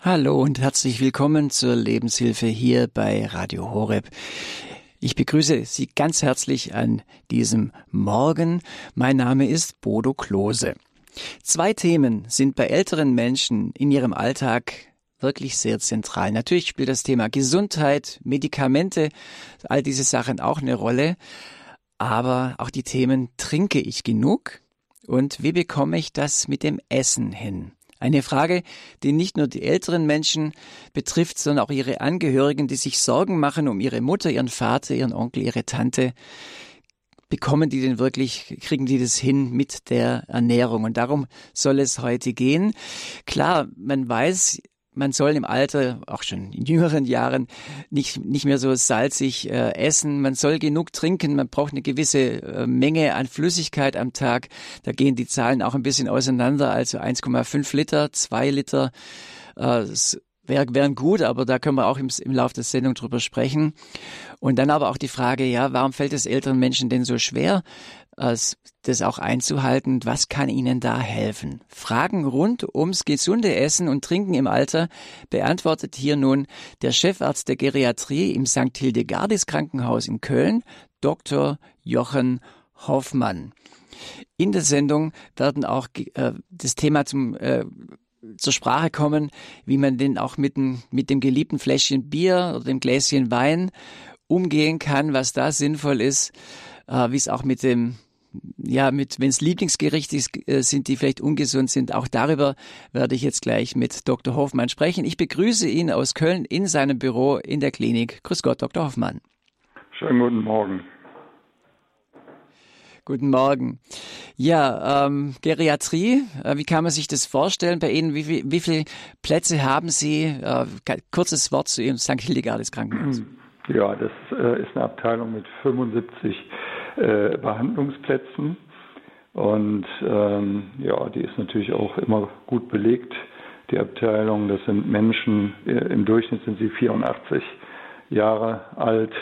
Hallo und herzlich willkommen zur Lebenshilfe hier bei Radio Horeb. Ich begrüße Sie ganz herzlich an diesem Morgen. Mein Name ist Bodo Klose. Zwei Themen sind bei älteren Menschen in ihrem Alltag wirklich sehr zentral. Natürlich spielt das Thema Gesundheit, Medikamente, all diese Sachen auch eine Rolle. Aber auch die Themen trinke ich genug und wie bekomme ich das mit dem Essen hin? Eine Frage, die nicht nur die älteren Menschen betrifft, sondern auch ihre Angehörigen, die sich Sorgen machen um ihre Mutter, ihren Vater, ihren Onkel, ihre Tante. Bekommen die denn wirklich, kriegen die das hin mit der Ernährung? Und darum soll es heute gehen. Klar, man weiß, man soll im Alter, auch schon in jüngeren Jahren, nicht, nicht mehr so salzig äh, essen. Man soll genug trinken. Man braucht eine gewisse äh, Menge an Flüssigkeit am Tag. Da gehen die Zahlen auch ein bisschen auseinander. Also 1,5 Liter, 2 Liter. Äh, wär, wären gut, aber da können wir auch im, im Laufe der Sendung drüber sprechen. Und dann aber auch die Frage, ja, warum fällt es älteren Menschen denn so schwer, das auch einzuhalten. Was kann Ihnen da helfen? Fragen rund ums gesunde Essen und Trinken im Alter beantwortet hier nun der Chefarzt der Geriatrie im St. Hildegardis Krankenhaus in Köln, Dr. Jochen Hoffmann. In der Sendung werden auch äh, das Thema zum äh, zur Sprache kommen, wie man denn auch mit dem, mit dem geliebten Fläschchen Bier oder dem Gläschen Wein umgehen kann, was da sinnvoll ist, äh, wie es auch mit dem ja, mit, wenn es Lieblingsgerichte äh, sind, die vielleicht ungesund sind, auch darüber werde ich jetzt gleich mit Dr. Hoffmann sprechen. Ich begrüße ihn aus Köln in seinem Büro in der Klinik. Grüß Gott, Dr. Hoffmann. Schönen guten Morgen. Guten Morgen. Ja, ähm, Geriatrie, äh, wie kann man sich das vorstellen bei Ihnen? Wie, viel, wie viele Plätze haben Sie? Äh, kurzes Wort zu Ihrem St. Hildegardes Krankenhaus. Ja, das äh, ist eine Abteilung mit 75 äh, Behandlungsplätzen. Und ähm, ja, die ist natürlich auch immer gut belegt, die Abteilung. Das sind Menschen, äh, im Durchschnitt sind sie 84 Jahre alt.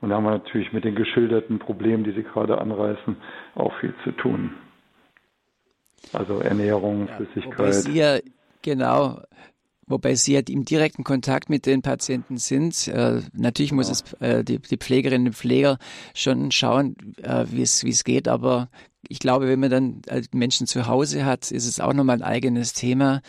Und da haben wir natürlich mit den geschilderten Problemen, die Sie gerade anreißen, auch viel zu tun. Also Ernährung, ja, Flüssigkeit. Sie ja, genau, wobei Sie ja im direkten Kontakt mit den Patienten sind. Äh, natürlich muss es äh, die, die, Pflegerinnen und Pfleger schon schauen, äh, wie es wie es geht, aber ich glaube, wenn man dann äh, Menschen zu Hause hat, ist es auch nochmal ein eigenes Thema,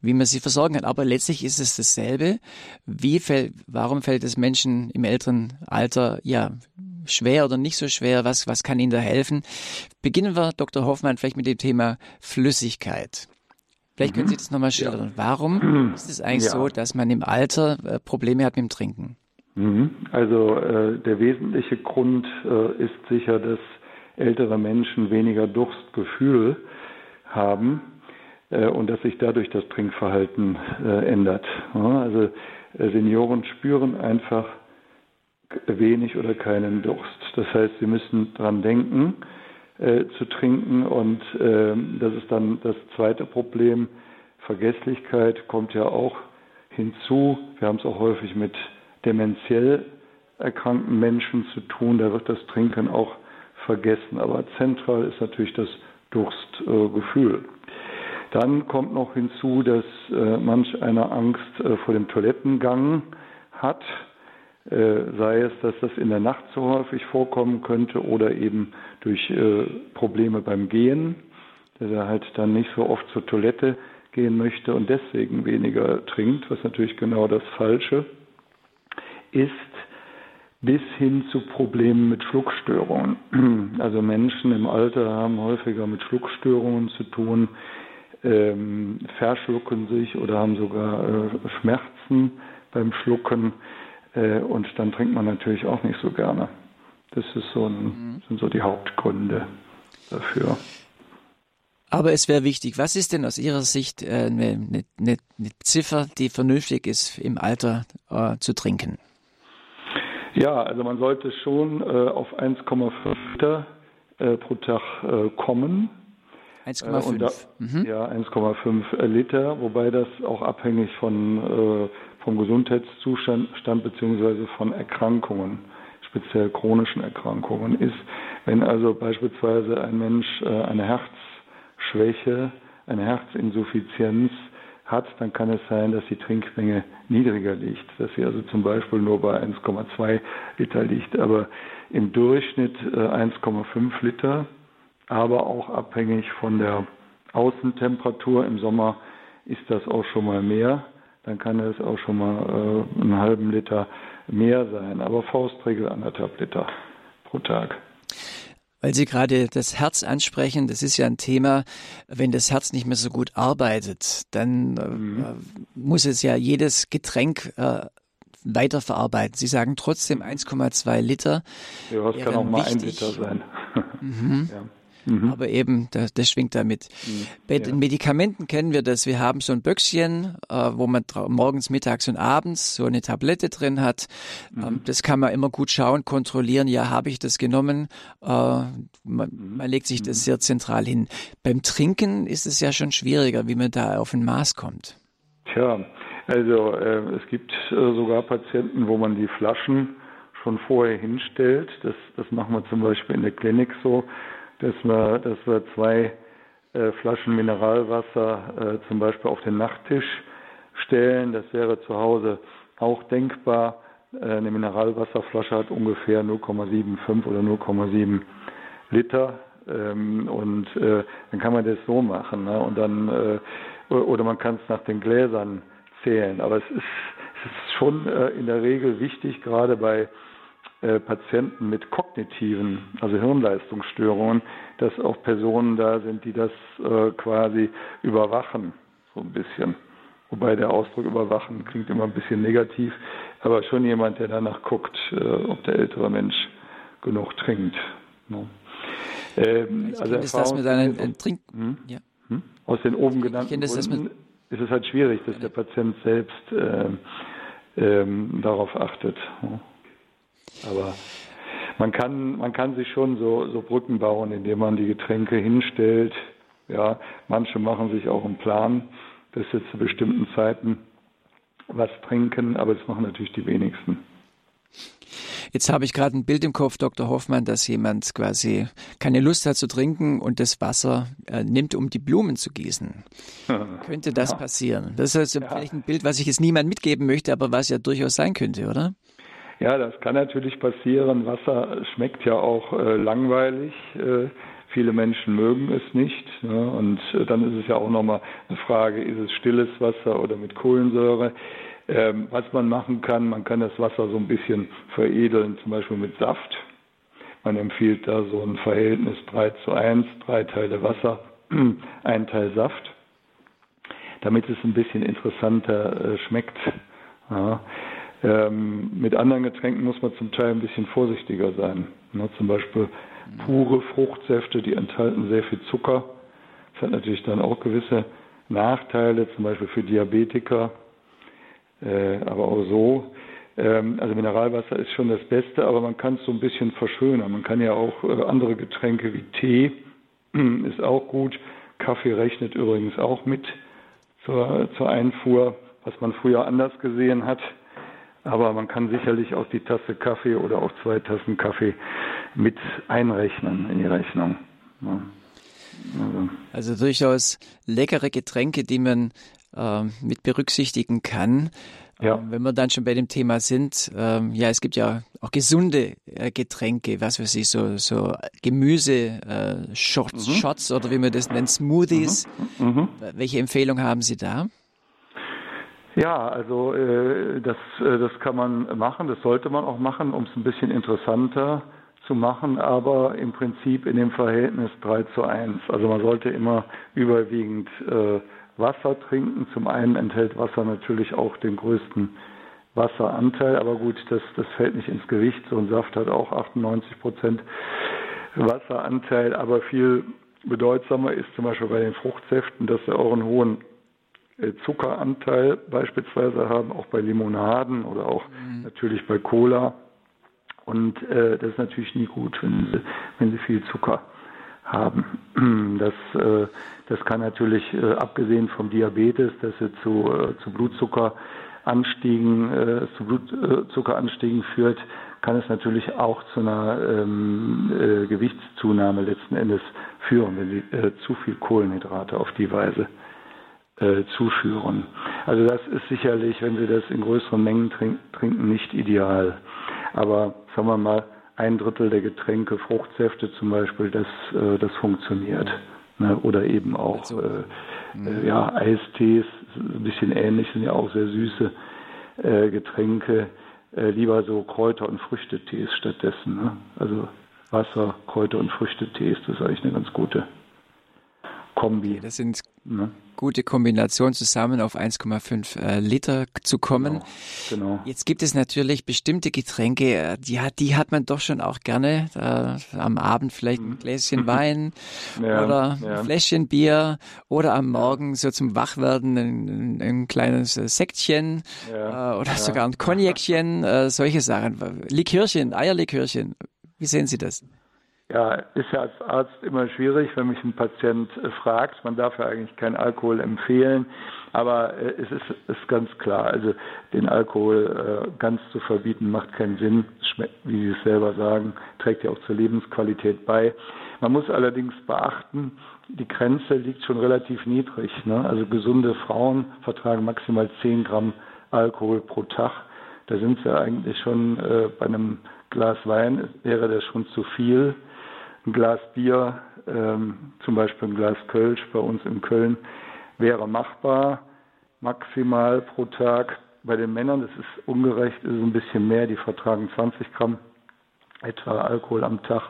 wie man sie versorgen kann. Aber letztlich ist es dasselbe. Wie fällt, warum fällt es Menschen im älteren Alter, ja, schwer oder nicht so schwer? Was, was kann ihnen da helfen? Beginnen wir, Dr. Hoffmann, vielleicht mit dem Thema Flüssigkeit. Vielleicht können Sie mhm. das nochmal schildern. Ja. Warum ist es eigentlich ja. so, dass man im Alter äh, Probleme hat mit dem Trinken? Mhm. Also äh, der wesentliche Grund äh, ist sicher, dass ältere Menschen weniger Durstgefühl haben äh, und dass sich dadurch das Trinkverhalten äh, ändert. Ja, also Senioren spüren einfach wenig oder keinen Durst. Das heißt, sie müssen dran denken, äh, zu trinken. Und äh, das ist dann das zweite Problem. Vergesslichkeit kommt ja auch hinzu. Wir haben es auch häufig mit dementiell erkrankten Menschen zu tun. Da wird das Trinken auch vergessen. Aber zentral ist natürlich das Durstgefühl. Dann kommt noch hinzu, dass äh, manch einer Angst äh, vor dem Toilettengang hat. Äh, sei es, dass das in der Nacht so häufig vorkommen könnte oder eben durch äh, Probleme beim Gehen, dass er halt dann nicht so oft zur Toilette gehen möchte und deswegen weniger trinkt, was natürlich genau das Falsche ist, bis hin zu Problemen mit Schluckstörungen. Also Menschen im Alter haben häufiger mit Schluckstörungen zu tun, ähm, verschlucken sich oder haben sogar äh, Schmerzen beim Schlucken. Äh, und dann trinkt man natürlich auch nicht so gerne. Das ist so ein, mhm. sind so die Hauptgründe dafür. Aber es wäre wichtig, was ist denn aus Ihrer Sicht äh, eine, eine, eine, Ziffer, die vernünftig ist, im Alter äh, zu trinken? Ja, also man sollte schon äh, auf 1,5 Liter äh, pro Tag äh, kommen. 1,5. Mhm. Ja, 1,5 Liter, wobei das auch abhängig von vom Gesundheitszustand bzw. von Erkrankungen, speziell chronischen Erkrankungen ist. Wenn also beispielsweise ein Mensch äh, eine Herzschwäche, eine Herzinsuffizienz hat, dann kann es sein, dass die Trinkmenge niedriger liegt, dass sie also zum Beispiel nur bei 1,2 Liter liegt, aber im Durchschnitt 1,5 äh, Liter, aber auch abhängig von der Außentemperatur. Im Sommer ist das auch schon mal mehr, dann kann es auch schon mal äh, einen halben Liter mehr sein, aber Faustregel anderthalb Liter pro Tag. Weil Sie gerade das Herz ansprechen, das ist ja ein Thema, wenn das Herz nicht mehr so gut arbeitet, dann äh, mhm. muss es ja jedes Getränk äh, weiterverarbeiten. Sie sagen trotzdem 1,2 Liter. Ja, es kann auch mal wichtig. ein Liter sein. Mhm. Ja. Mhm. Aber eben, das, das schwingt damit. Mhm. Bei ja. den Medikamenten kennen wir das. Wir haben so ein Böckchen, äh, wo man morgens, mittags und abends so eine Tablette drin hat. Mhm. Ähm, das kann man immer gut schauen, kontrollieren. Ja, habe ich das genommen? Äh, man, mhm. man, legt sich das mhm. sehr zentral hin. Beim Trinken ist es ja schon schwieriger, wie man da auf ein Maß kommt. Tja, also äh, es gibt äh, sogar Patienten, wo man die Flaschen schon vorher hinstellt. Das, das machen wir zum Beispiel in der Klinik so dass wir, dass wir zwei äh, Flaschen Mineralwasser äh, zum Beispiel auf den Nachttisch stellen. Das wäre zu Hause auch denkbar. Äh, eine Mineralwasserflasche hat ungefähr 0,75 oder 0,7 Liter. Ähm, und äh, dann kann man das so machen. Ne? Und dann, äh, oder man kann es nach den Gläsern zählen. Aber es ist, es ist schon äh, in der Regel wichtig, gerade bei Patienten mit kognitiven, also Hirnleistungsstörungen, dass auch Personen da sind, die das äh, quasi überwachen, so ein bisschen. Wobei der Ausdruck überwachen klingt immer ein bisschen negativ, aber schon jemand, der danach guckt, äh, ob der ältere Mensch genug trinkt. No. Ähm, also ist das mit einem äh, Trink hm? Ja. Hm? Aus den oben genannten Gründen ist es halt schwierig, dass der Patient selbst äh, ähm, darauf achtet. No. Aber man kann, man kann sich schon so, so Brücken bauen, indem man die Getränke hinstellt. Ja, manche machen sich auch einen Plan, dass sie zu bestimmten Zeiten was trinken, aber das machen natürlich die wenigsten. Jetzt habe ich gerade ein Bild im Kopf, Dr. Hoffmann, dass jemand quasi keine Lust hat zu trinken und das Wasser äh, nimmt, um die Blumen zu gießen. könnte das ja. passieren? Das ist also ja. vielleicht ein Bild, was ich jetzt niemand mitgeben möchte, aber was ja durchaus sein könnte, oder? Ja, das kann natürlich passieren. Wasser schmeckt ja auch äh, langweilig. Äh, viele Menschen mögen es nicht. Ne? Und äh, dann ist es ja auch nochmal eine Frage, ist es stilles Wasser oder mit Kohlensäure? Ähm, was man machen kann, man kann das Wasser so ein bisschen veredeln, zum Beispiel mit Saft. Man empfiehlt da so ein Verhältnis 3 zu 1, drei Teile Wasser, ein Teil Saft, damit es ein bisschen interessanter äh, schmeckt. Ja. Ähm, mit anderen Getränken muss man zum Teil ein bisschen vorsichtiger sein. Ne, zum Beispiel pure Fruchtsäfte, die enthalten sehr viel Zucker. Das hat natürlich dann auch gewisse Nachteile, zum Beispiel für Diabetiker, äh, aber auch so. Ähm, also Mineralwasser ist schon das Beste, aber man kann es so ein bisschen verschönern. Man kann ja auch äh, andere Getränke wie Tee, ist auch gut. Kaffee rechnet übrigens auch mit zur, zur Einfuhr, was man früher anders gesehen hat. Aber man kann sicherlich auch die Tasse Kaffee oder auch zwei Tassen Kaffee mit einrechnen in die Rechnung. Ja. Also. also. durchaus leckere Getränke, die man äh, mit berücksichtigen kann. Ja. Ähm, wenn wir dann schon bei dem Thema sind, ähm, ja, es gibt ja auch gesunde äh, Getränke, was weiß ich, so, so Gemüse, äh, Shots, mhm. Shots oder wie man das nennt, Smoothies. Mhm. Mhm. Welche Empfehlung haben Sie da? Ja, also äh, das, äh, das kann man machen, das sollte man auch machen, um es ein bisschen interessanter zu machen, aber im Prinzip in dem Verhältnis 3 zu 1. Also man sollte immer überwiegend äh, Wasser trinken. Zum einen enthält Wasser natürlich auch den größten Wasseranteil, aber gut, das, das fällt nicht ins Gewicht. So ein Saft hat auch 98 Prozent Wasseranteil, aber viel bedeutsamer ist zum Beispiel bei den Fruchtsäften, dass sie auch einen hohen Zuckeranteil beispielsweise haben, auch bei Limonaden oder auch mhm. natürlich bei Cola. Und äh, das ist natürlich nie gut, wenn sie, wenn sie viel Zucker haben. Das, äh, das kann natürlich, äh, abgesehen vom Diabetes, dass sie zu, äh, zu Blutzuckeranstiegen, äh, zu Blutzuckeranstiegen führt, kann es natürlich auch zu einer ähm, äh, Gewichtszunahme letzten Endes führen, wenn sie äh, zu viel Kohlenhydrate auf die Weise äh, zuführen. Also das ist sicherlich, wenn Sie das in größeren Mengen trink trinken, nicht ideal. Aber sagen wir mal, ein Drittel der Getränke, Fruchtsäfte zum Beispiel, das, äh, das funktioniert. Ne? Oder eben auch also, äh, äh, ja, Eistees, ein bisschen ähnlich, sind ja auch sehr süße Getränke. Lieber so Kräuter- und Früchtetees stattdessen. Ne? Also Wasser, Kräuter- und Früchtetees, das ist eigentlich eine ganz gute Kombi. Das sind ne? gute Kombinationen zusammen auf 1,5 äh, Liter zu kommen. Genau, genau. Jetzt gibt es natürlich bestimmte Getränke, äh, die hat, die hat man doch schon auch gerne. Äh, am Abend vielleicht ein mhm. Gläschen Wein ja, oder ja. ein Fläschchen Bier oder am Morgen so zum Wachwerden ein, ein kleines Sektchen ja, äh, oder sogar ein Cognacchen, äh, solche Sachen. Likörchen, Eierlikörchen. Wie sehen Sie das? Ja, ist ja als Arzt immer schwierig, wenn mich ein Patient äh, fragt. Man darf ja eigentlich keinen Alkohol empfehlen, aber äh, es ist, ist ganz klar. Also den Alkohol äh, ganz zu verbieten macht keinen Sinn. Schmeckt, wie Sie es selber sagen, trägt ja auch zur Lebensqualität bei. Man muss allerdings beachten, die Grenze liegt schon relativ niedrig. Ne? Also gesunde Frauen vertragen maximal 10 Gramm Alkohol pro Tag. Da sind sie eigentlich schon äh, bei einem Glas Wein wäre das schon zu viel ein Glas Bier, ähm, zum Beispiel ein Glas Kölsch bei uns in Köln, wäre machbar, maximal pro Tag. Bei den Männern, das ist ungerecht, ist ein bisschen mehr, die vertragen 20 Gramm etwa Alkohol am Tag.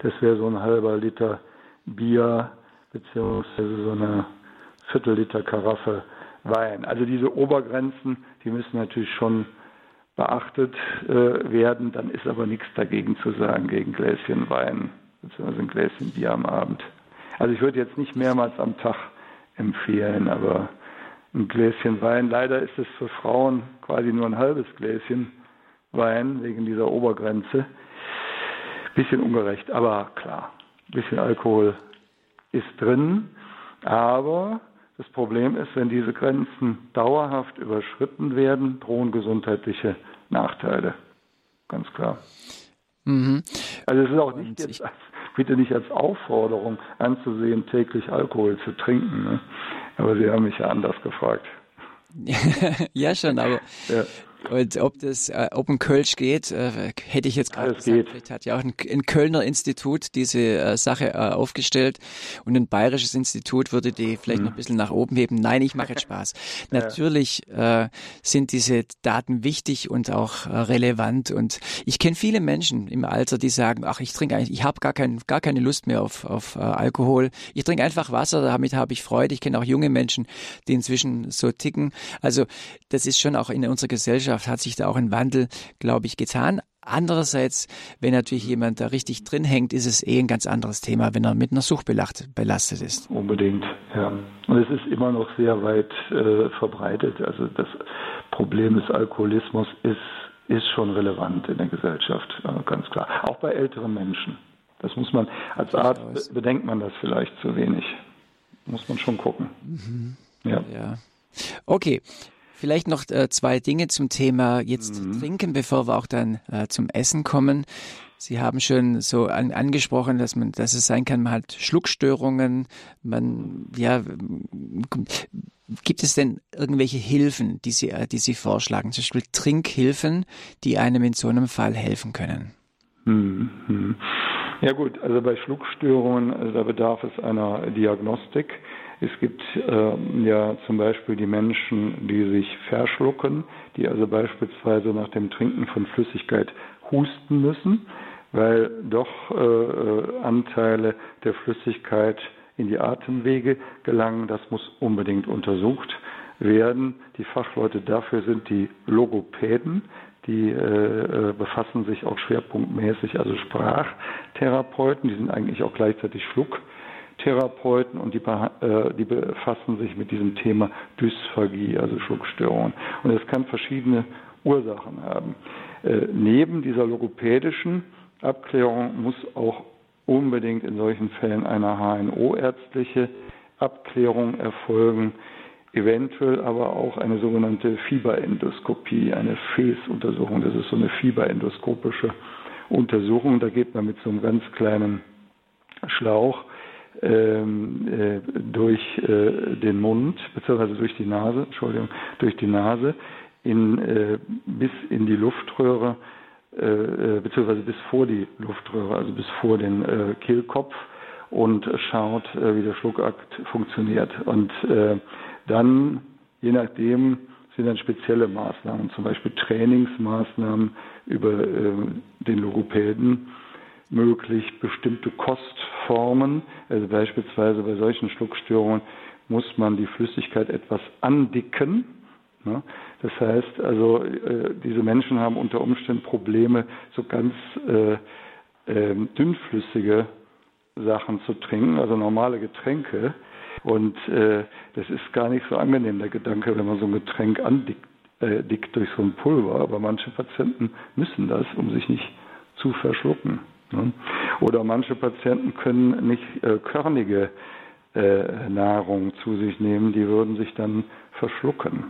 Das wäre so ein halber Liter Bier beziehungsweise so eine Viertelliter Karaffe Wein. Also diese Obergrenzen, die müssen natürlich schon beachtet äh, werden. Dann ist aber nichts dagegen zu sagen gegen Gläschen Wein beziehungsweise ein Gläschen Bier am Abend. Also ich würde jetzt nicht mehrmals am Tag empfehlen, aber ein Gläschen Wein, leider ist es für Frauen quasi nur ein halbes Gläschen Wein wegen dieser Obergrenze. Bisschen ungerecht, aber klar, ein bisschen Alkohol ist drin. Aber das Problem ist, wenn diese Grenzen dauerhaft überschritten werden, drohen gesundheitliche Nachteile. Ganz klar. Mhm. Also es ist auch nicht jetzt als bitte nicht als Aufforderung anzusehen, täglich Alkohol zu trinken. Ne? Aber Sie haben mich ja anders gefragt. ja, schon, aber ja. Und ob das, äh, ob ein Kölsch geht, äh, hätte ich jetzt gerade gesagt. Geht. Vielleicht hat ja auch ein, ein Kölner Institut diese äh, Sache äh, aufgestellt und ein bayerisches Institut würde die vielleicht mhm. noch ein bisschen nach oben heben. Nein, ich mache jetzt Spaß. Natürlich äh, sind diese Daten wichtig und auch äh, relevant und ich kenne viele Menschen im Alter, die sagen, ach, ich trinke eigentlich, ich habe gar, kein, gar keine Lust mehr auf, auf äh, Alkohol. Ich trinke einfach Wasser, damit habe ich Freude. Ich kenne auch junge Menschen, die inzwischen so ticken. Also das ist schon auch in unserer Gesellschaft Gesellschaft hat sich da auch ein Wandel, glaube ich, getan. Andererseits, wenn natürlich jemand da richtig drin hängt, ist es eh ein ganz anderes Thema, wenn er mit einer Sucht belastet ist. Unbedingt, ja. Und es ist immer noch sehr weit äh, verbreitet. Also das Problem des Alkoholismus ist, ist schon relevant in der Gesellschaft, äh, ganz klar. Auch bei älteren Menschen. Das muss man, als Arzt bedenkt man das vielleicht zu wenig. Muss man schon gucken. Mhm. Ja. ja. Okay, Vielleicht noch äh, zwei Dinge zum Thema jetzt mhm. trinken, bevor wir auch dann äh, zum Essen kommen. Sie haben schon so an, angesprochen, dass man, dass es sein kann, man hat Schluckstörungen, man, ja, gibt es denn irgendwelche Hilfen, die Sie, äh, die Sie vorschlagen? Zum Beispiel Trinkhilfen, die einem in so einem Fall helfen können? Mhm. Ja gut, also bei Schluckstörungen, also da bedarf es einer Diagnostik. Es gibt äh, ja zum Beispiel die Menschen, die sich verschlucken, die also beispielsweise nach dem Trinken von Flüssigkeit husten müssen, weil doch äh, äh, Anteile der Flüssigkeit in die Atemwege gelangen. Das muss unbedingt untersucht werden. Die Fachleute dafür sind die Logopäden, die äh, äh befassen sich auch schwerpunktmäßig, also Sprachtherapeuten, die sind eigentlich auch gleichzeitig Schluck. Therapeuten und die, äh, die befassen sich mit diesem Thema Dysphagie, also Schluckstörungen. Und es kann verschiedene Ursachen haben. Äh, neben dieser logopädischen Abklärung muss auch unbedingt in solchen Fällen eine HNO-ärztliche Abklärung erfolgen, eventuell aber auch eine sogenannte Fieberendoskopie, eine FES-Untersuchung. Das ist so eine fieberendoskopische Untersuchung. Da geht man mit so einem ganz kleinen Schlauch ähm, äh, durch äh, den Mund, beziehungsweise durch die Nase, Entschuldigung, durch die Nase in, äh, bis in die Luftröhre, äh, äh, beziehungsweise bis vor die Luftröhre, also bis vor den äh, Kehlkopf und schaut, wie der Schluckakt funktioniert. Und dann, je nachdem, sind dann spezielle Maßnahmen, zum Beispiel Trainingsmaßnahmen über den Logopäden möglich, bestimmte Kostformen, also beispielsweise bei solchen Schluckstörungen muss man die Flüssigkeit etwas andicken? Das heißt, also äh, diese Menschen haben unter Umständen Probleme, so ganz äh, äh, dünnflüssige Sachen zu trinken, also normale Getränke. Und äh, das ist gar nicht so angenehm, der Gedanke, wenn man so ein Getränk andickt äh, dick durch so ein Pulver. Aber manche Patienten müssen das, um sich nicht zu verschlucken. Ne? Oder manche Patienten können nicht äh, körnige äh, Nahrung zu sich nehmen, die würden sich dann verschlucken.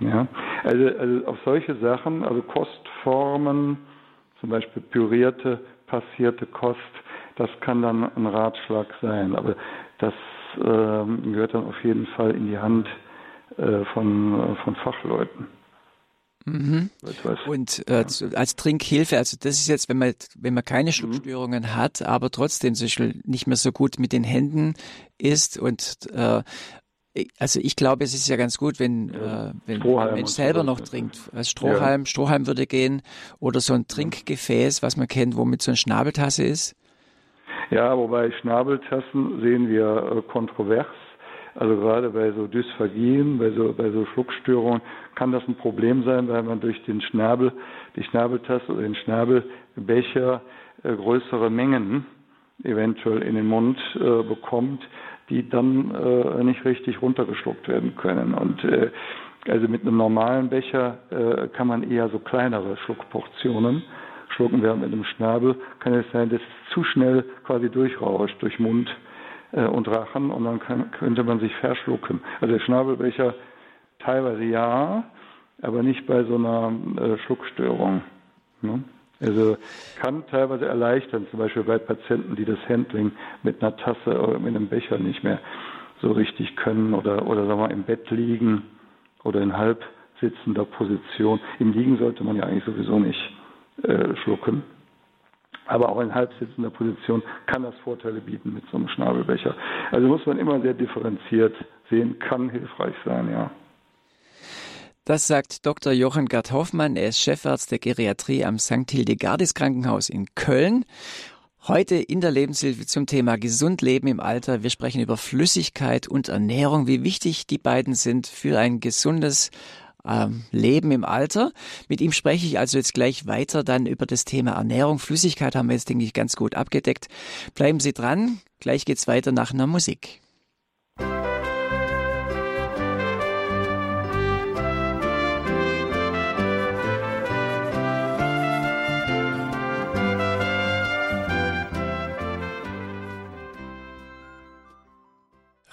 Ja, also, also auf solche Sachen, also Kostformen, zum Beispiel pürierte, passierte Kost, das kann dann ein Ratschlag sein. Aber das äh, gehört dann auf jeden Fall in die Hand äh, von, von Fachleuten. Mhm. Und äh, als Trinkhilfe, also das ist jetzt, wenn man wenn man keine. Schluckstörungen mhm. hat, aber trotzdem zum Beispiel nicht mehr so gut mit den Händen ist und äh, also ich glaube, es ist ja ganz gut, wenn, ja. äh, wenn der Mensch selber noch trinkt. Als Strohhalm, ja. Strohhalm würde gehen oder so ein Trinkgefäß, was man kennt, womit so eine Schnabeltasse ist. Ja, wobei Schnabeltassen sehen wir äh, kontrovers. Also gerade bei so Dysphagien, bei so, bei so Schluckstörungen kann das ein Problem sein, weil man durch den Schnabel, die Schnabeltasse oder den Schnabelbecher äh, größere Mengen eventuell in den Mund äh, bekommt die dann äh, nicht richtig runtergeschluckt werden können. Und äh, also mit einem normalen Becher äh, kann man eher so kleinere Schluckportionen schlucken, während mit einem Schnabel kann es sein, dass es zu schnell quasi durchrauscht durch Mund äh, und Rachen und dann kann, könnte man sich verschlucken. Also der Schnabelbecher teilweise ja, aber nicht bei so einer äh, Schluckstörung. Ne? Also kann teilweise erleichtern, zum Beispiel bei Patienten, die das Handling mit einer Tasse oder mit einem Becher nicht mehr so richtig können oder, oder sagen wir im Bett liegen oder in halb sitzender Position. Im Liegen sollte man ja eigentlich sowieso nicht äh, schlucken. Aber auch in halb sitzender Position kann das Vorteile bieten mit so einem Schnabelbecher. Also muss man immer sehr differenziert sehen, kann hilfreich sein, ja. Das sagt Dr. Johann Gerd Hoffmann. Er ist Chefarzt der Geriatrie am St. Hildegardis Krankenhaus in Köln. Heute in der Lebenshilfe zum Thema gesund leben im Alter. Wir sprechen über Flüssigkeit und Ernährung, wie wichtig die beiden sind für ein gesundes ähm, Leben im Alter. Mit ihm spreche ich also jetzt gleich weiter dann über das Thema Ernährung. Flüssigkeit haben wir jetzt, denke ich, ganz gut abgedeckt. Bleiben Sie dran. Gleich geht's weiter nach einer Musik.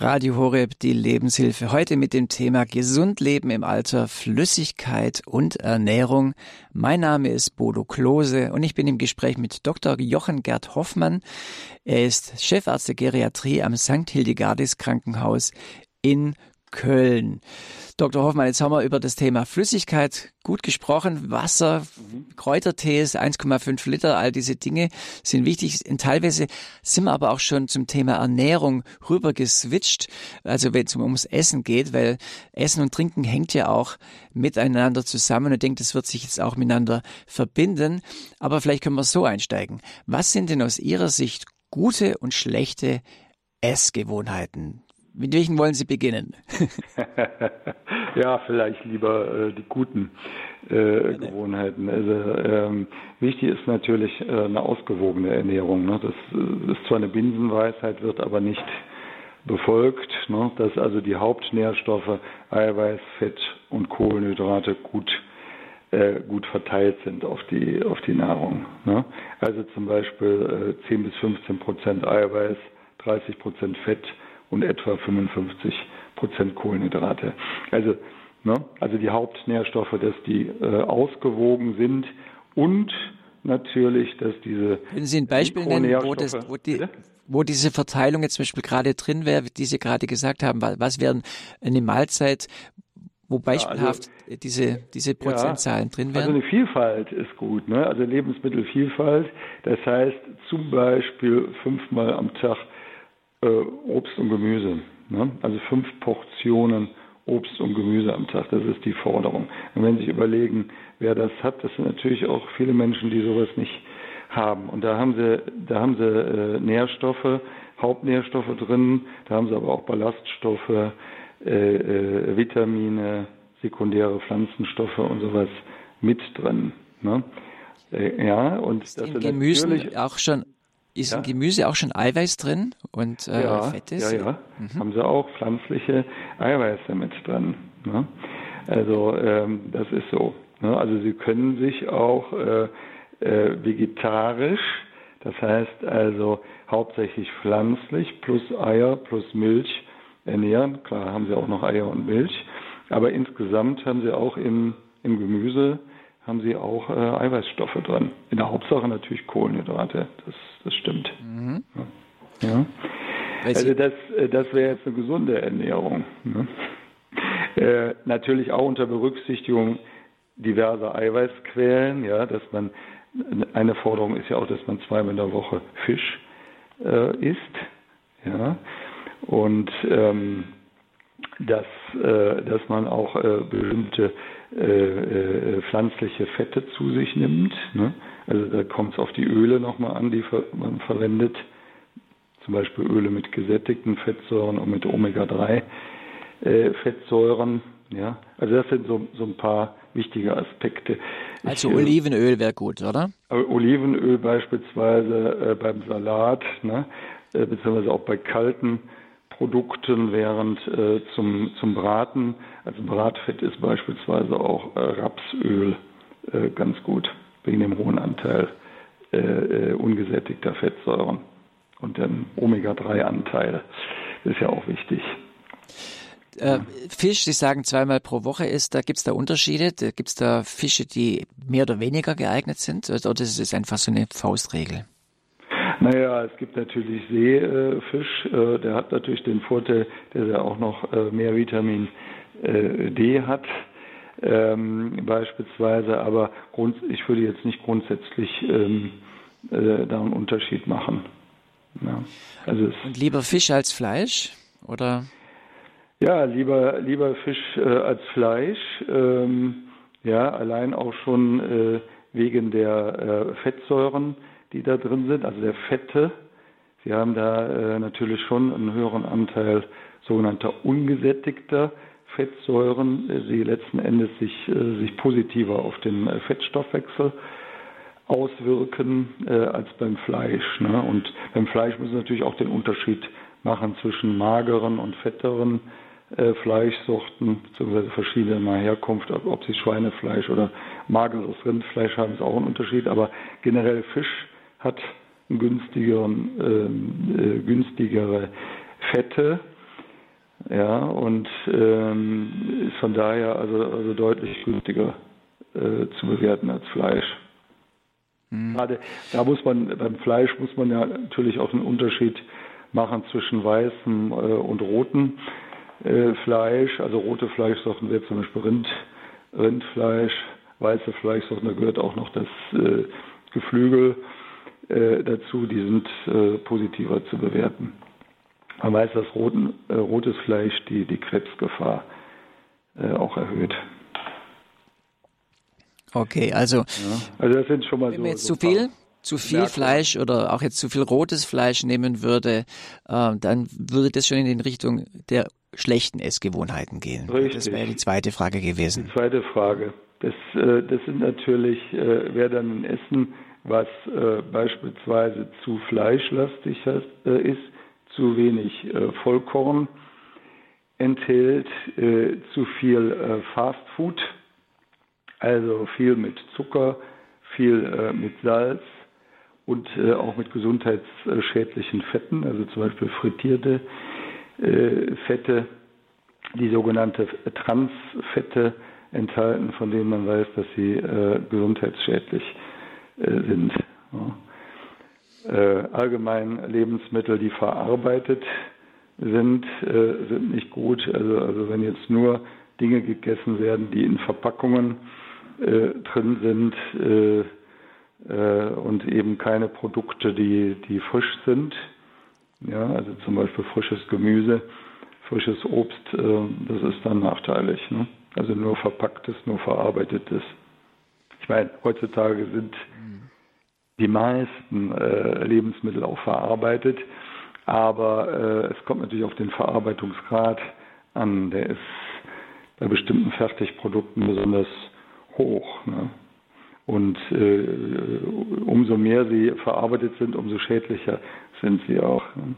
Radio Horeb, die Lebenshilfe. Heute mit dem Thema Gesund leben im Alter, Flüssigkeit und Ernährung. Mein Name ist Bodo Klose und ich bin im Gespräch mit Dr. Jochen Gerd Hoffmann. Er ist Chefarzt der Geriatrie am St. Hildegardis Krankenhaus in Köln. Dr. Hoffmann, jetzt haben wir über das Thema Flüssigkeit gut gesprochen. Wasser. Kräutertees, 1,5 Liter, all diese Dinge sind wichtig. Und teilweise sind wir aber auch schon zum Thema Ernährung rüber geswitcht. Also wenn es ums Essen geht, weil Essen und Trinken hängt ja auch miteinander zusammen. Ich denke, das wird sich jetzt auch miteinander verbinden. Aber vielleicht können wir so einsteigen. Was sind denn aus Ihrer Sicht gute und schlechte Essgewohnheiten? Mit welchen wollen Sie beginnen? ja, vielleicht lieber äh, die guten äh, Gewohnheiten. Also ähm, wichtig ist natürlich äh, eine ausgewogene Ernährung. Ne? Das äh, ist zwar eine Binsenweisheit, wird aber nicht befolgt, ne? dass also die Hauptnährstoffe Eiweiß, Fett und Kohlenhydrate gut äh, gut verteilt sind auf die auf die Nahrung. Ne? Also zum Beispiel äh, 10 bis 15 Prozent Eiweiß, 30 Prozent Fett und etwa 55 Prozent Kohlenhydrate. Also, ne, also die Hauptnährstoffe, dass die äh, ausgewogen sind und natürlich, dass diese. Können Sie ein Beispiel nennen, wo, das, wo, die, wo diese Verteilung jetzt zum Beispiel gerade drin wäre, die Sie gerade gesagt haben, was wären eine Mahlzeit, wo beispielhaft ja, also, diese, diese Prozentzahlen ja, drin wären? Also eine Vielfalt ist gut, ne? Also Lebensmittelvielfalt, das heißt zum Beispiel fünfmal am Tag äh, Obst und Gemüse. Ne? Also fünf Portionen Obst und Gemüse am Tag, das ist die Forderung. Und wenn Sie sich überlegen, wer das hat, das sind natürlich auch viele Menschen, die sowas nicht haben. Und da haben sie, da haben sie äh, Nährstoffe, Hauptnährstoffe drin, da haben sie aber auch Ballaststoffe, äh, äh, Vitamine, sekundäre Pflanzenstoffe und sowas mit drin. Ne? Äh, ja, und das in Gemüse auch schon ist ja. in Gemüse auch schon Eiweiß drin und äh, ja, Fettes? Ja, ja. Mhm. Haben sie auch pflanzliche Eiweiße mit drin. Ne? Also ähm, das ist so. Ne? Also sie können sich auch äh, äh, vegetarisch, das heißt also hauptsächlich pflanzlich plus Eier plus Milch ernähren. Klar haben sie auch noch Eier und Milch, aber insgesamt haben sie auch im, im Gemüse haben sie auch äh, Eiweißstoffe drin. In der Hauptsache natürlich Kohlenhydrate, das, das stimmt. Mhm. Ja. Also das, äh, das wäre jetzt eine gesunde Ernährung. Ne? Äh, natürlich auch unter Berücksichtigung diverser Eiweißquellen, ja, dass man eine Forderung ist ja auch, dass man zweimal in der Woche Fisch äh, isst, ja, und ähm, dass, äh, dass man auch äh, bestimmte äh, äh, pflanzliche Fette zu sich nimmt. Ne? Also da kommt es auf die Öle nochmal an, die man verwendet. Zum Beispiel Öle mit gesättigten Fettsäuren und mit Omega-3-Fettsäuren. Äh, ja? Also das sind so, so ein paar wichtige Aspekte. Also ich, Olivenöl wäre gut, oder? Olivenöl beispielsweise äh, beim Salat, ne? Beziehungsweise auch bei kalten Produkten, während äh, zum, zum Braten, also Bratfett ist beispielsweise auch äh, Rapsöl äh, ganz gut, wegen dem hohen Anteil äh, äh, ungesättigter Fettsäuren und dem Omega-3-Anteil. ist ja auch wichtig. Äh, Fisch, Sie sagen zweimal pro Woche ist, da gibt es da Unterschiede? Gibt es da Fische, die mehr oder weniger geeignet sind? Oder ist es einfach so eine Faustregel? Naja, es gibt natürlich Seefisch, äh, der hat natürlich den Vorteil, dass er auch noch äh, mehr Vitamin äh, D hat. Ähm, beispielsweise, aber ich würde jetzt nicht grundsätzlich ähm, äh, da einen Unterschied machen. Ja. Also Und lieber Fisch als Fleisch, oder? Ja, lieber lieber Fisch äh, als Fleisch. Ähm, ja, allein auch schon äh, wegen der Fettsäuren die da drin sind, also der Fette. Sie haben da äh, natürlich schon einen höheren Anteil sogenannter ungesättigter Fettsäuren, die letzten Endes sich, äh, sich positiver auf den äh, Fettstoffwechsel auswirken äh, als beim Fleisch. Ne? Und beim Fleisch müssen wir natürlich auch den Unterschied machen zwischen mageren und fetteren äh, Fleischsorten, beziehungsweise verschiedener Herkunft, ob, ob sie Schweinefleisch oder mageres Rindfleisch haben, ist auch ein Unterschied. Aber generell Fisch hat günstigeren, ähm, äh, günstigere Fette. Ja, und ähm, ist von daher also, also deutlich günstiger äh, zu bewerten als Fleisch. Mhm. Gerade da muss man, beim Fleisch muss man ja natürlich auch einen Unterschied machen zwischen weißem äh, und rotem äh, Fleisch. Also rote Fleischsorten wäre zum Beispiel Rind, Rindfleisch, weiße Fleischsorten, da gehört auch noch das äh, Geflügel äh, dazu, die sind äh, positiver zu bewerten. Man weiß, dass roten, äh, rotes Fleisch die, die Krebsgefahr äh, auch erhöht. Okay, also, ja, also das sind schon mal wenn so, wir jetzt so zu viel, zu viel Fleisch oder auch jetzt zu viel rotes Fleisch nehmen würde, äh, dann würde das schon in die Richtung der schlechten Essgewohnheiten gehen. Richtig. Das wäre die zweite Frage gewesen. Die zweite Frage. Das, äh, das sind natürlich, äh, wer dann ein Essen was äh, beispielsweise zu fleischlastig äh, ist, zu wenig äh, Vollkorn enthält, äh, zu viel äh, Fastfood, also viel mit Zucker, viel äh, mit Salz und auch mit gesundheitsschädlichen Fetten, also zum Beispiel frittierte Fette, die sogenannte Transfette enthalten, von denen man weiß, dass sie gesundheitsschädlich sind. Äh, sind. Äh, allgemein Lebensmittel, die verarbeitet sind, äh, sind nicht gut. Also, also wenn jetzt nur Dinge gegessen werden, die in Verpackungen äh, drin sind äh, äh, und eben keine Produkte, die, die frisch sind. Ja, also zum Beispiel frisches Gemüse, frisches Obst, das ist dann nachteilig. Ne? Also nur verpacktes, nur verarbeitetes. Meine, heutzutage sind die meisten äh, Lebensmittel auch verarbeitet, aber es kommt natürlich auf den Verarbeitungsgrad an. Der ist bei bestimmten Fertigprodukten besonders hoch. Ne? Und äh, umso mehr sie verarbeitet sind, umso schädlicher sind sie auch. Ne?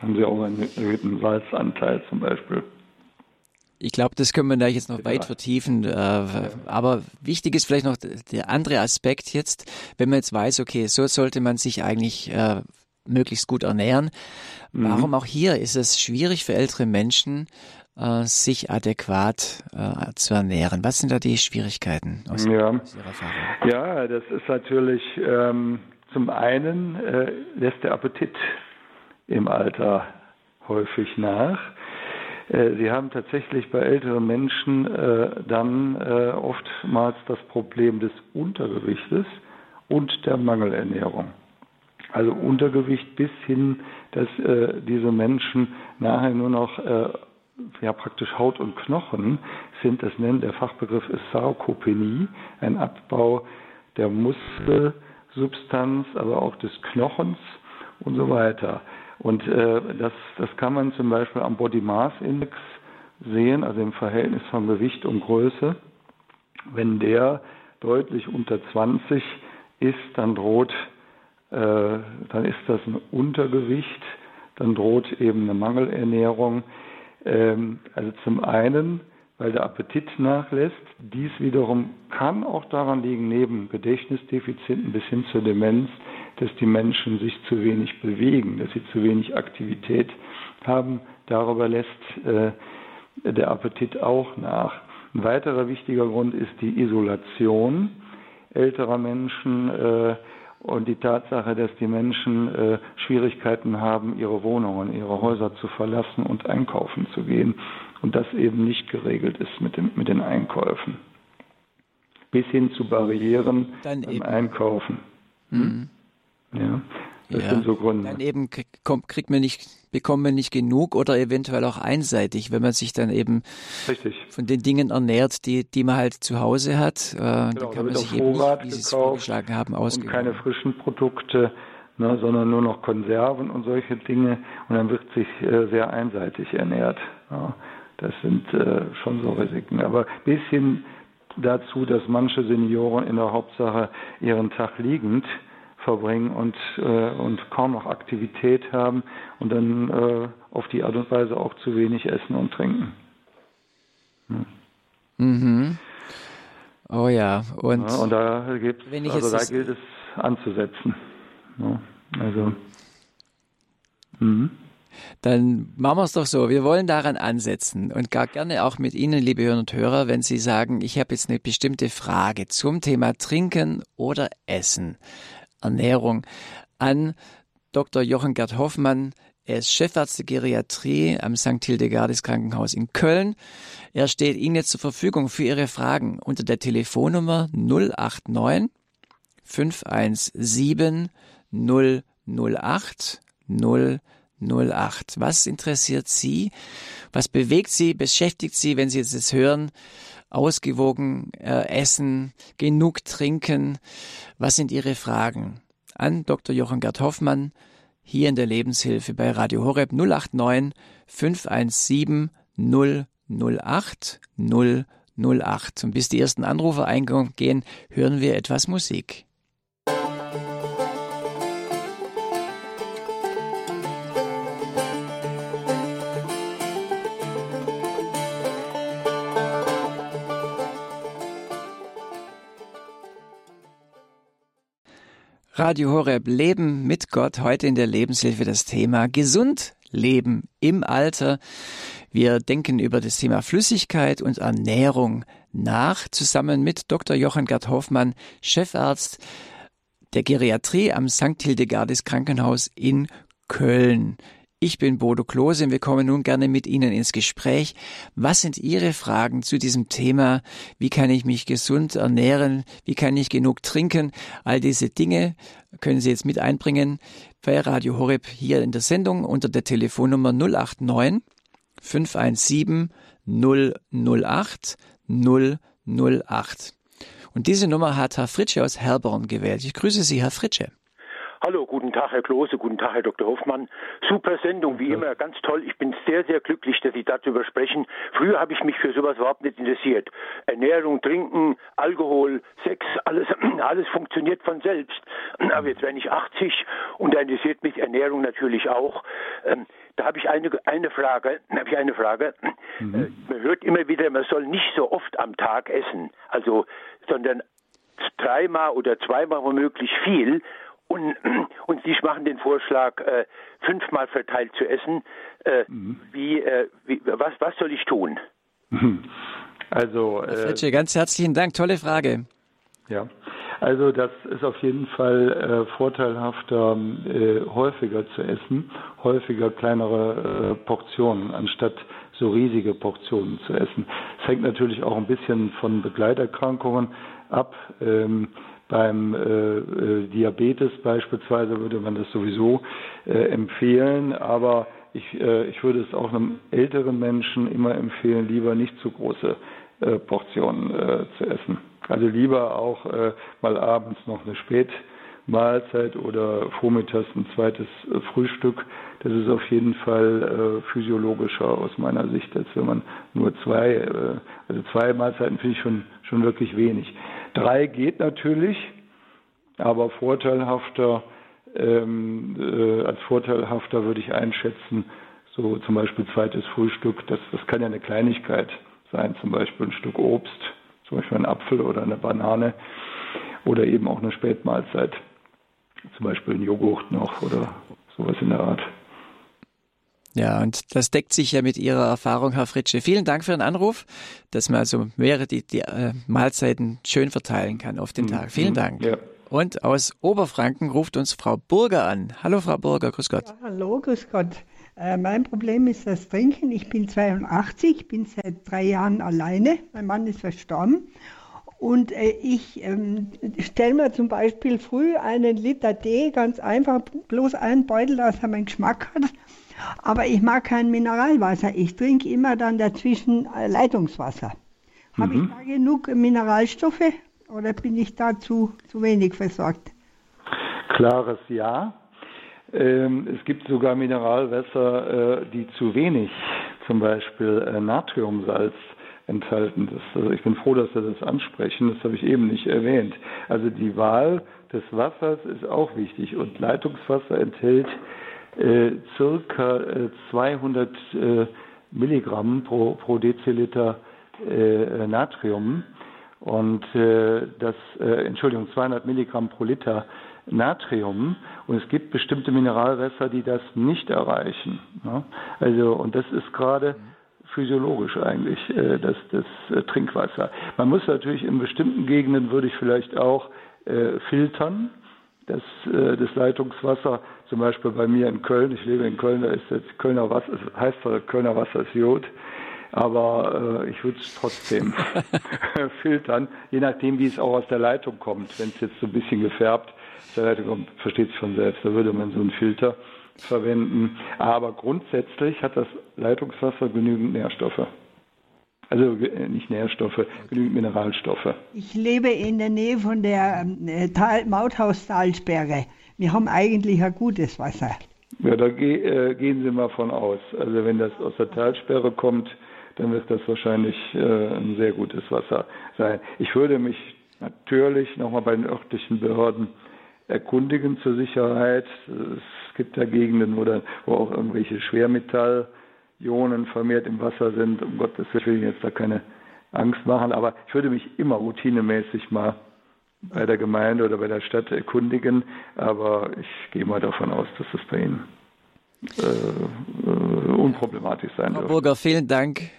Haben sie auch einen erhöhten Salzanteil zum Beispiel. Ich glaube, das können wir da jetzt noch weit vertiefen. Äh, aber wichtig ist vielleicht noch der andere Aspekt jetzt, wenn man jetzt weiß, okay, so sollte man sich eigentlich äh, möglichst gut ernähren. Mhm. Warum auch hier ist es schwierig für ältere Menschen, äh, sich adäquat äh, zu ernähren? Was sind da die Schwierigkeiten aus, ja. aus Ihrer Erfahrung? Ja, das ist natürlich ähm, zum einen lässt der Appetit im Alter häufig nach. Äh, Sie haben tatsächlich bei älteren Menschen äh, dann äh, oftmals das Problem des Untergewichtes und der Mangelernährung. Also Untergewicht bis hin, dass äh, diese Menschen nachher nur noch äh, ja praktisch Haut und Knochen sind, das nennt der Fachbegriff ist Sarkopenie, ein Abbau der Muskelsubstanz, aber auch des Knochens und so weiter. Und äh, das, das kann man zum Beispiel am Body Mass Index sehen, also im Verhältnis von Gewicht und Größe. Wenn der deutlich unter 20 ist, dann droht, äh, dann ist das ein Untergewicht, dann droht eben eine Mangelernährung. Ähm, also zum einen, weil der Appetit nachlässt. Dies wiederum kann auch daran liegen, neben Gedächtnisdefiziten bis hin zur Demenz, dass die Menschen sich zu wenig bewegen, dass sie zu wenig Aktivität haben. Darüber lässt äh, der Appetit auch nach. Ein weiterer wichtiger Grund ist die Isolation älterer Menschen. Äh, und die Tatsache, dass die Menschen äh, Schwierigkeiten haben, ihre Wohnungen, ihre Häuser zu verlassen und einkaufen zu gehen und das eben nicht geregelt ist mit, dem, mit den Einkäufen. Bis hin zu Barrieren Dann beim eben. Einkaufen. Mhm. Ja. Das ja, sind so Gründe. Dann eben kriegt man nicht, bekommt man nicht genug oder eventuell auch einseitig, wenn man sich dann eben Richtig. von den Dingen ernährt, die, die man halt zu Hause hat. Äh, genau, dann kann man sich eben nicht, wie Sie es vorgeschlagen haben, ausgeben. Und keine frischen Produkte, ne, sondern nur noch Konserven und solche Dinge. Und dann wird sich äh, sehr einseitig ernährt. Ja, das sind äh, schon so Risiken. Aber bis hin dazu, dass manche Senioren in der Hauptsache ihren Tag liegend verbringen und, äh, und kaum noch Aktivität haben und dann äh, auf die Art und Weise auch zu wenig essen und trinken. Hm. Mhm. Oh ja, und, ja, und da, also da gilt es anzusetzen. Ja, also. Mhm. Dann machen wir es doch so. Wir wollen daran ansetzen und gar gerne auch mit Ihnen, liebe Hörer und Hörer, wenn Sie sagen, ich habe jetzt eine bestimmte Frage zum Thema Trinken oder Essen. Ernährung an Dr. Jochen Gerd Hoffmann. Er ist Chefarzt der Geriatrie am St. Hildegardis Krankenhaus in Köln. Er steht Ihnen jetzt zur Verfügung für Ihre Fragen unter der Telefonnummer 089 517 008 008. Was interessiert Sie? Was bewegt Sie, beschäftigt Sie, wenn Sie jetzt das hören? Ausgewogen äh, essen, genug trinken? Was sind Ihre Fragen? An Dr. Jochen Gerd Hoffmann hier in der Lebenshilfe bei Radio Horeb 089 517 008 008. Und bis die ersten Anrufe eingehen, hören wir etwas Musik. Radio Horeb Leben mit Gott. Heute in der Lebenshilfe das Thema gesund leben im Alter. Wir denken über das Thema Flüssigkeit und Ernährung nach, zusammen mit Dr. Johann Gerd Hoffmann, Chefarzt der Geriatrie am St. Hildegardis Krankenhaus in Köln. Ich bin Bodo Klose und wir kommen nun gerne mit Ihnen ins Gespräch. Was sind Ihre Fragen zu diesem Thema? Wie kann ich mich gesund ernähren? Wie kann ich genug trinken? All diese Dinge können Sie jetzt mit einbringen bei Radio Horeb hier in der Sendung unter der Telefonnummer 089 517 008 008. Und diese Nummer hat Herr Fritsche aus Herborn gewählt. Ich grüße Sie, Herr Fritsche. Hallo, guten Tag, Herr Klose, guten Tag, Herr Dr. Hoffmann. Super Sendung, wie immer, ganz toll. Ich bin sehr, sehr glücklich, dass Sie darüber sprechen. Früher habe ich mich für sowas überhaupt nicht interessiert. Ernährung, Trinken, Alkohol, Sex, alles, alles funktioniert von selbst. Aber jetzt werde ich 80 und da interessiert mich Ernährung natürlich auch. Ähm, da habe ich eine, eine Frage, habe ich eine Frage. Mhm. Äh, man hört immer wieder, man soll nicht so oft am Tag essen, also, sondern dreimal oder zweimal womöglich viel. Und, und Sie machen den Vorschlag, äh, fünfmal verteilt zu essen. Äh, mhm. wie, äh, wie, was, was soll ich tun? Also, Herr Fritsche, ganz herzlichen Dank. Tolle Frage. Ja, also das ist auf jeden Fall äh, vorteilhafter, äh, häufiger zu essen, häufiger kleinere äh, Portionen, anstatt so riesige Portionen zu essen. Es hängt natürlich auch ein bisschen von Begleiterkrankungen ab. Ähm, beim äh, äh, Diabetes beispielsweise würde man das sowieso äh, empfehlen, aber ich, äh, ich würde es auch einem älteren Menschen immer empfehlen, lieber nicht zu große äh, Portionen äh, zu essen. Also lieber auch äh, mal abends noch eine Spätmahlzeit oder vormittags ein zweites äh, Frühstück. Das ist auf jeden Fall äh, physiologischer aus meiner Sicht, als wenn man nur zwei, äh, also zwei Mahlzeiten finde ich schon, schon wirklich wenig. Drei geht natürlich, aber vorteilhafter, ähm, äh, als vorteilhafter würde ich einschätzen, so zum Beispiel zweites Frühstück, das, das kann ja eine Kleinigkeit sein, zum Beispiel ein Stück Obst, zum Beispiel ein Apfel oder eine Banane oder eben auch eine Spätmahlzeit, zum Beispiel ein Joghurt noch oder sowas in der Art. Ja, und das deckt sich ja mit Ihrer Erfahrung, Herr Fritsche. Vielen Dank für den Anruf, dass man also mehrere die, die äh, Mahlzeiten schön verteilen kann auf den mhm. Tag. Vielen Dank. Ja. Und aus Oberfranken ruft uns Frau Burger an. Hallo, Frau Burger, grüß Gott. Ja, hallo, grüß Gott. Äh, mein Problem ist das Trinken. Ich bin 82, bin seit drei Jahren alleine. Mein Mann ist verstorben. Und äh, ich ähm, stelle mir zum Beispiel früh einen Liter Tee, ganz einfach, bloß einen Beutel, dass er meinen Geschmack hat aber ich mag kein Mineralwasser. Ich trinke immer dann dazwischen äh, Leitungswasser. Mhm. Habe ich da genug Mineralstoffe oder bin ich da zu, zu wenig versorgt? Klares Ja. Ähm, es gibt sogar Mineralwässer, äh, die zu wenig, zum Beispiel äh, Natriumsalz enthalten. Das, also ich bin froh, dass Sie das ansprechen. Das habe ich eben nicht erwähnt. Also die Wahl des Wassers ist auch wichtig und Leitungswasser enthält äh, circa 200 äh, äh, Milligramm pro, pro Deziliter äh, Natrium und äh, das, äh, Entschuldigung, 200 Milligramm pro Liter Natrium und es gibt bestimmte Mineralwässer, die das nicht erreichen. Ne? Also und das ist gerade physiologisch eigentlich äh, das, das äh, Trinkwasser. Man muss natürlich in bestimmten Gegenden würde ich vielleicht auch äh, filtern das, äh, das Leitungswasser, zum Beispiel bei mir in Köln, ich lebe in Köln, da ist das Kölner Wasser, heißt zwar Kölner Wasser ist Jod, aber äh, ich würde es trotzdem filtern, je nachdem, wie es auch aus der Leitung kommt. Wenn es jetzt so ein bisschen gefärbt aus der Leitung kommt, versteht sich von selbst, da würde man so einen Filter verwenden. Aber grundsätzlich hat das Leitungswasser genügend Nährstoffe. Also äh, nicht Nährstoffe, genügend Mineralstoffe. Ich lebe in der Nähe von der äh, Tal Mauthaus-Talsperre. Wir haben eigentlich ein gutes Wasser. Ja, da ge äh, gehen Sie mal von aus. Also wenn das aus der Talsperre kommt, dann wird das wahrscheinlich äh, ein sehr gutes Wasser sein. Ich würde mich natürlich nochmal bei den örtlichen Behörden erkundigen zur Sicherheit. Es gibt da Gegenden, wo, dann, wo auch irgendwelche Schwermetall Ionen vermehrt im Wasser sind. Um Gottes Willen jetzt da keine Angst machen, aber ich würde mich immer routinemäßig mal bei der Gemeinde oder bei der Stadt erkundigen, aber ich gehe mal davon aus, dass das bei Ihnen äh, äh, unproblematisch sein Frau wird. Burger, vielen Dank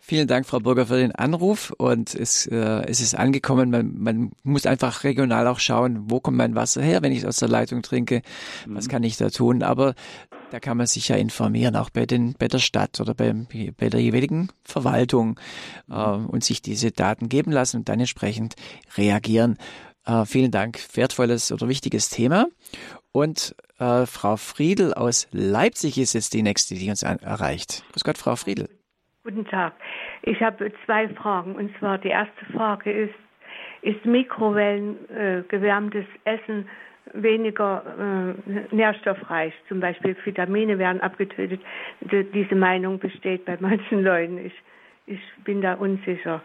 Vielen Dank, Frau Burger, für den Anruf. Und es, äh, es ist angekommen. Man, man muss einfach regional auch schauen, wo kommt mein Wasser her, wenn ich es aus der Leitung trinke. Mhm. Was kann ich da tun? Aber da kann man sich ja informieren, auch bei, den, bei der Stadt oder bei, bei der jeweiligen Verwaltung äh, und sich diese Daten geben lassen und dann entsprechend reagieren. Äh, vielen Dank. Wertvolles oder wichtiges Thema. Und äh, Frau Friedel aus Leipzig ist jetzt die nächste, die uns erreicht. Grüß Gott, Frau Friedel. Guten Tag. Ich habe zwei Fragen. Und zwar die erste Frage ist, ist Mikrowellen äh, gewärmtes Essen weniger äh, nährstoffreich? Zum Beispiel Vitamine werden abgetötet. Diese Meinung besteht bei manchen Leuten. Ich, ich bin da unsicher.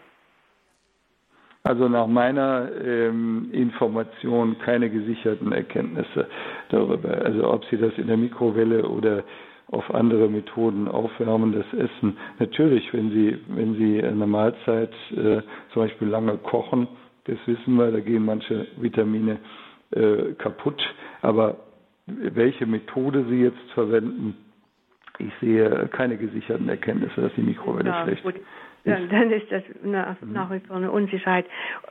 Also nach meiner ähm, Information keine gesicherten Erkenntnisse darüber. Also ob Sie das in der Mikrowelle oder auf andere Methoden aufwärmen, das Essen. Natürlich, wenn Sie, wenn Sie eine Mahlzeit äh, zum Beispiel lange kochen, das wissen wir, da gehen manche Vitamine äh, kaputt. Aber welche Methode Sie jetzt verwenden, ich sehe keine gesicherten Erkenntnisse, dass die Mikrowelle ja, schlecht ist. Ja, dann ist das eine, mhm. nach wie vor eine Unsicherheit,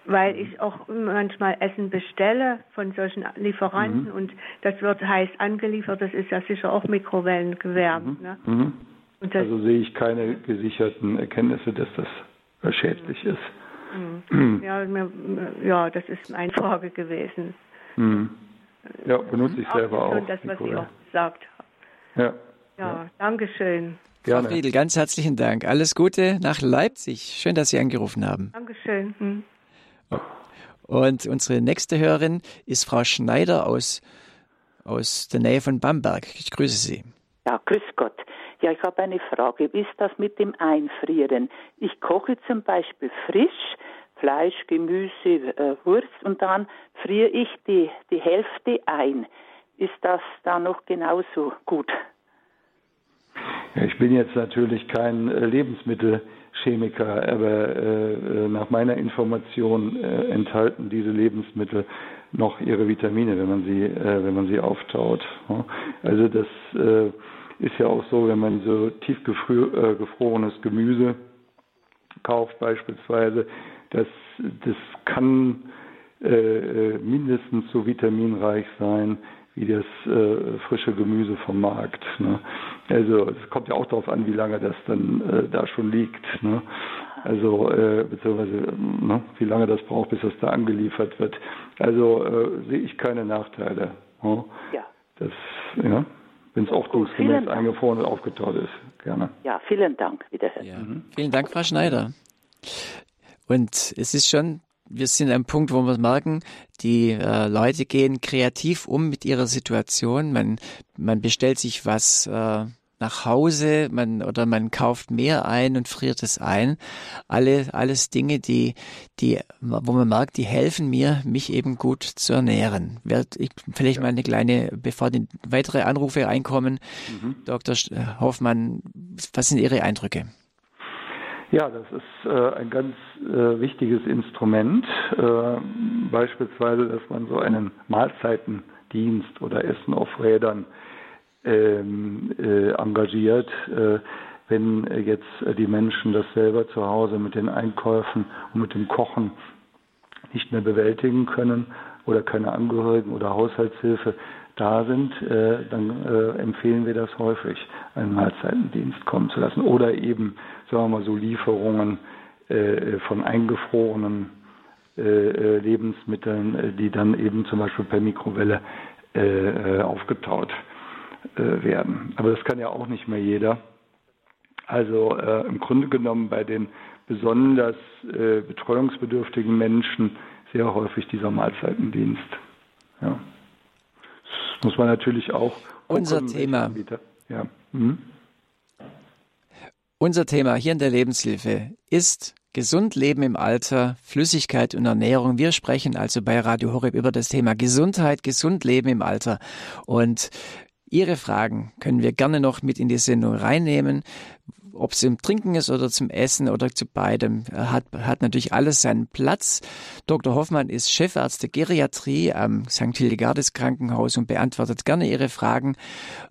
weil ich auch manchmal Essen bestelle von solchen Lieferanten mhm. und das wird heiß angeliefert. Das ist ja sicher auch Mikrowellen gewärmt. Mhm. Ne? Mhm. also sehe ich keine gesicherten Erkenntnisse, dass das schädlich ist. Mhm. Ja, mir, ja, das ist meine Frage gewesen. Mhm. Ja, benutze ich selber auch. Schon das, was Sie auch gesagt haben. Ja. Ja, ja. danke schön. Gerne. Frau Friedel, ganz herzlichen Dank. Alles Gute nach Leipzig. Schön, dass Sie angerufen haben. Dankeschön. Hm. Und unsere nächste Hörerin ist Frau Schneider aus, aus der Nähe von Bamberg. Ich grüße Sie. Ja, grüß Gott. Ja, ich habe eine Frage. Wie ist das mit dem Einfrieren? Ich koche zum Beispiel frisch Fleisch, Gemüse, äh, Wurst und dann friere ich die, die Hälfte ein. Ist das da noch genauso gut? Ich bin jetzt natürlich kein äh, Lebensmittelchemiker, aber äh, äh, nach meiner Information äh, enthalten diese Lebensmittel noch ihre Vitamine, wenn man sie, äh, wenn man sie auftaut. Also das äh, ist ja auch so, wenn man so tiefgefrorenes Gemüse kauft beispielsweise, das, das kann mindestens so vitaminreich sein wie das äh, frische Gemüse vom Markt. Ne? Also es kommt ja auch darauf an, wie lange das dann äh, da schon liegt. Ne? Also äh, beziehungsweise ne, wie lange das braucht, bis das da angeliefert wird. Also äh, sehe ich keine Nachteile. Ne? Ja. Das, ja, wenn es auch gemäß eingefroren und aufgetaut ist. Gerne. Ja, vielen Dank. Wiederhören. Ja. Mhm. Vielen Dank, Frau Schneider. Und es ist schon wir sind am Punkt, wo wir merken, die äh, Leute gehen kreativ um mit ihrer Situation. Man, man bestellt sich was äh, nach Hause, man oder man kauft mehr ein und friert es ein. Alle, alles Dinge, die, die, wo man merkt, die helfen mir, mich eben gut zu ernähren. Werd ich vielleicht mal eine kleine, bevor die weitere Anrufe reinkommen, mhm. Dr. Hoffmann, was sind Ihre Eindrücke? Ja, das ist äh, ein ganz äh, wichtiges Instrument. Äh, beispielsweise, dass man so einen Mahlzeitendienst oder Essen auf Rädern ähm, äh, engagiert. Äh, wenn jetzt die Menschen das selber zu Hause mit den Einkäufen und mit dem Kochen nicht mehr bewältigen können oder keine Angehörigen oder Haushaltshilfe da sind, äh, dann äh, empfehlen wir das häufig, einen Mahlzeitendienst kommen zu lassen. Oder eben, sagen wir mal, so Lieferungen äh, von eingefrorenen äh, äh, Lebensmitteln, die dann eben zum Beispiel per Mikrowelle aufgetaut werden. Aber das kann ja auch nicht mehr jeder. Also im Grunde genommen bei den besonders betreuungsbedürftigen Menschen sehr häufig dieser Mahlzeitendienst. Ja muss man natürlich auch. Unser Thema. Ja. Mhm. Unser Thema hier in der Lebenshilfe ist Gesund leben im Alter, Flüssigkeit und Ernährung. Wir sprechen also bei Radio Horeb über das Thema Gesundheit, gesund leben im Alter. Und Ihre Fragen können wir gerne noch mit in die Sendung reinnehmen ob es im Trinken ist oder zum Essen oder zu beidem, hat, hat natürlich alles seinen Platz. Dr. Hoffmann ist Chefarzt der Geriatrie am St. Hildegardes Krankenhaus und beantwortet gerne Ihre Fragen.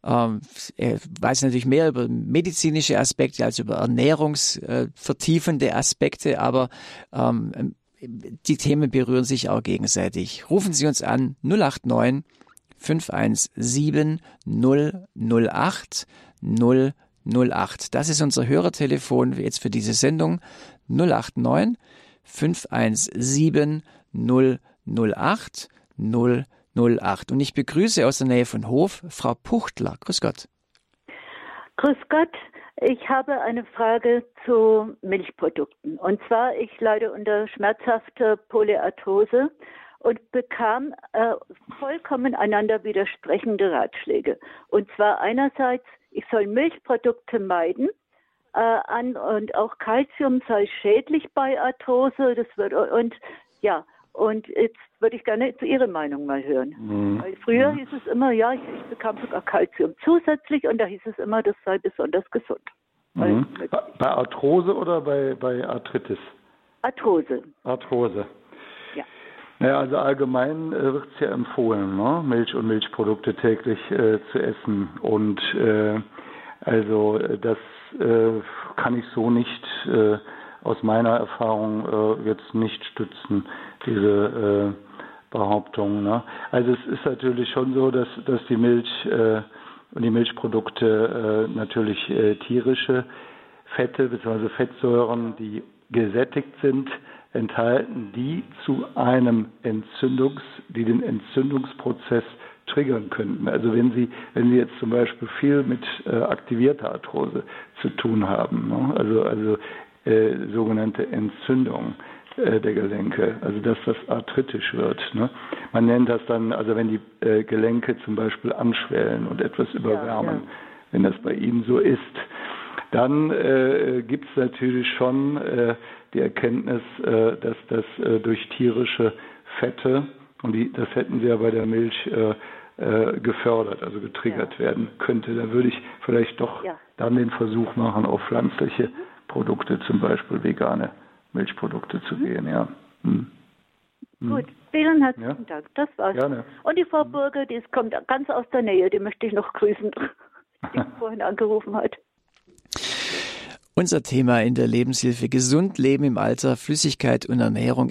Ähm, er weiß natürlich mehr über medizinische Aspekte als über ernährungsvertiefende Aspekte, aber ähm, die Themen berühren sich auch gegenseitig. Rufen Sie uns an 089 517 008 008. Das ist unser Hörertelefon jetzt für diese Sendung 089 517 008 008. Und ich begrüße aus der Nähe von Hof Frau Puchtler. Grüß Gott. Grüß Gott. Ich habe eine Frage zu Milchprodukten. Und zwar, ich leide unter schmerzhafter Polyarthrose und bekam äh, vollkommen einander widersprechende Ratschläge. Und zwar einerseits, ich soll Milchprodukte meiden äh, an, und auch Kalzium sei schädlich bei Arthrose. Das wird und ja. Und jetzt würde ich gerne zu Ihrer Meinung mal hören. Mhm. Weil früher mhm. hieß es immer, ja, ich, ich bekam sogar Kalzium zusätzlich und da hieß es immer, das sei besonders gesund. Mhm. Bei Arthrose oder bei, bei Arthritis? Arthrose. Arthrose. Naja, also allgemein äh, wird es ja empfohlen, ne? Milch und Milchprodukte täglich äh, zu essen. Und äh, also äh, das äh, kann ich so nicht äh, aus meiner Erfahrung äh, jetzt nicht stützen, diese äh, Behauptung. Ne? Also es ist natürlich schon so, dass, dass die Milch äh, und die Milchprodukte äh, natürlich äh, tierische Fette bzw. Fettsäuren, die gesättigt sind, enthalten, die zu einem Entzündungs, die den Entzündungsprozess triggern könnten. Also wenn Sie, wenn Sie jetzt zum Beispiel viel mit äh, aktivierter Arthrose zu tun haben, ne? also also äh, sogenannte Entzündung äh, der Gelenke, also dass das arthritisch wird. Ne? Man nennt das dann, also wenn die äh, Gelenke zum Beispiel anschwellen und etwas überwärmen, ja, ja. wenn das bei Ihnen so ist, dann äh, gibt es natürlich schon äh, die Erkenntnis, äh, dass das äh, durch tierische Fette, und die, das hätten sie ja bei der Milch äh, gefördert, also getriggert ja. werden könnte. Da würde ich vielleicht doch ja. dann den Versuch machen, auf pflanzliche mhm. Produkte, zum Beispiel vegane Milchprodukte zu mhm. gehen. Ja. Hm. Gut, vielen herzlichen ja. Dank. Das war's. Gerne. Und die Frau Burger, die kommt ganz aus der Nähe, die möchte ich noch grüßen, die vorhin angerufen hat. Unser Thema in der Lebenshilfe Gesund Leben im Alter, Flüssigkeit und Ernährung.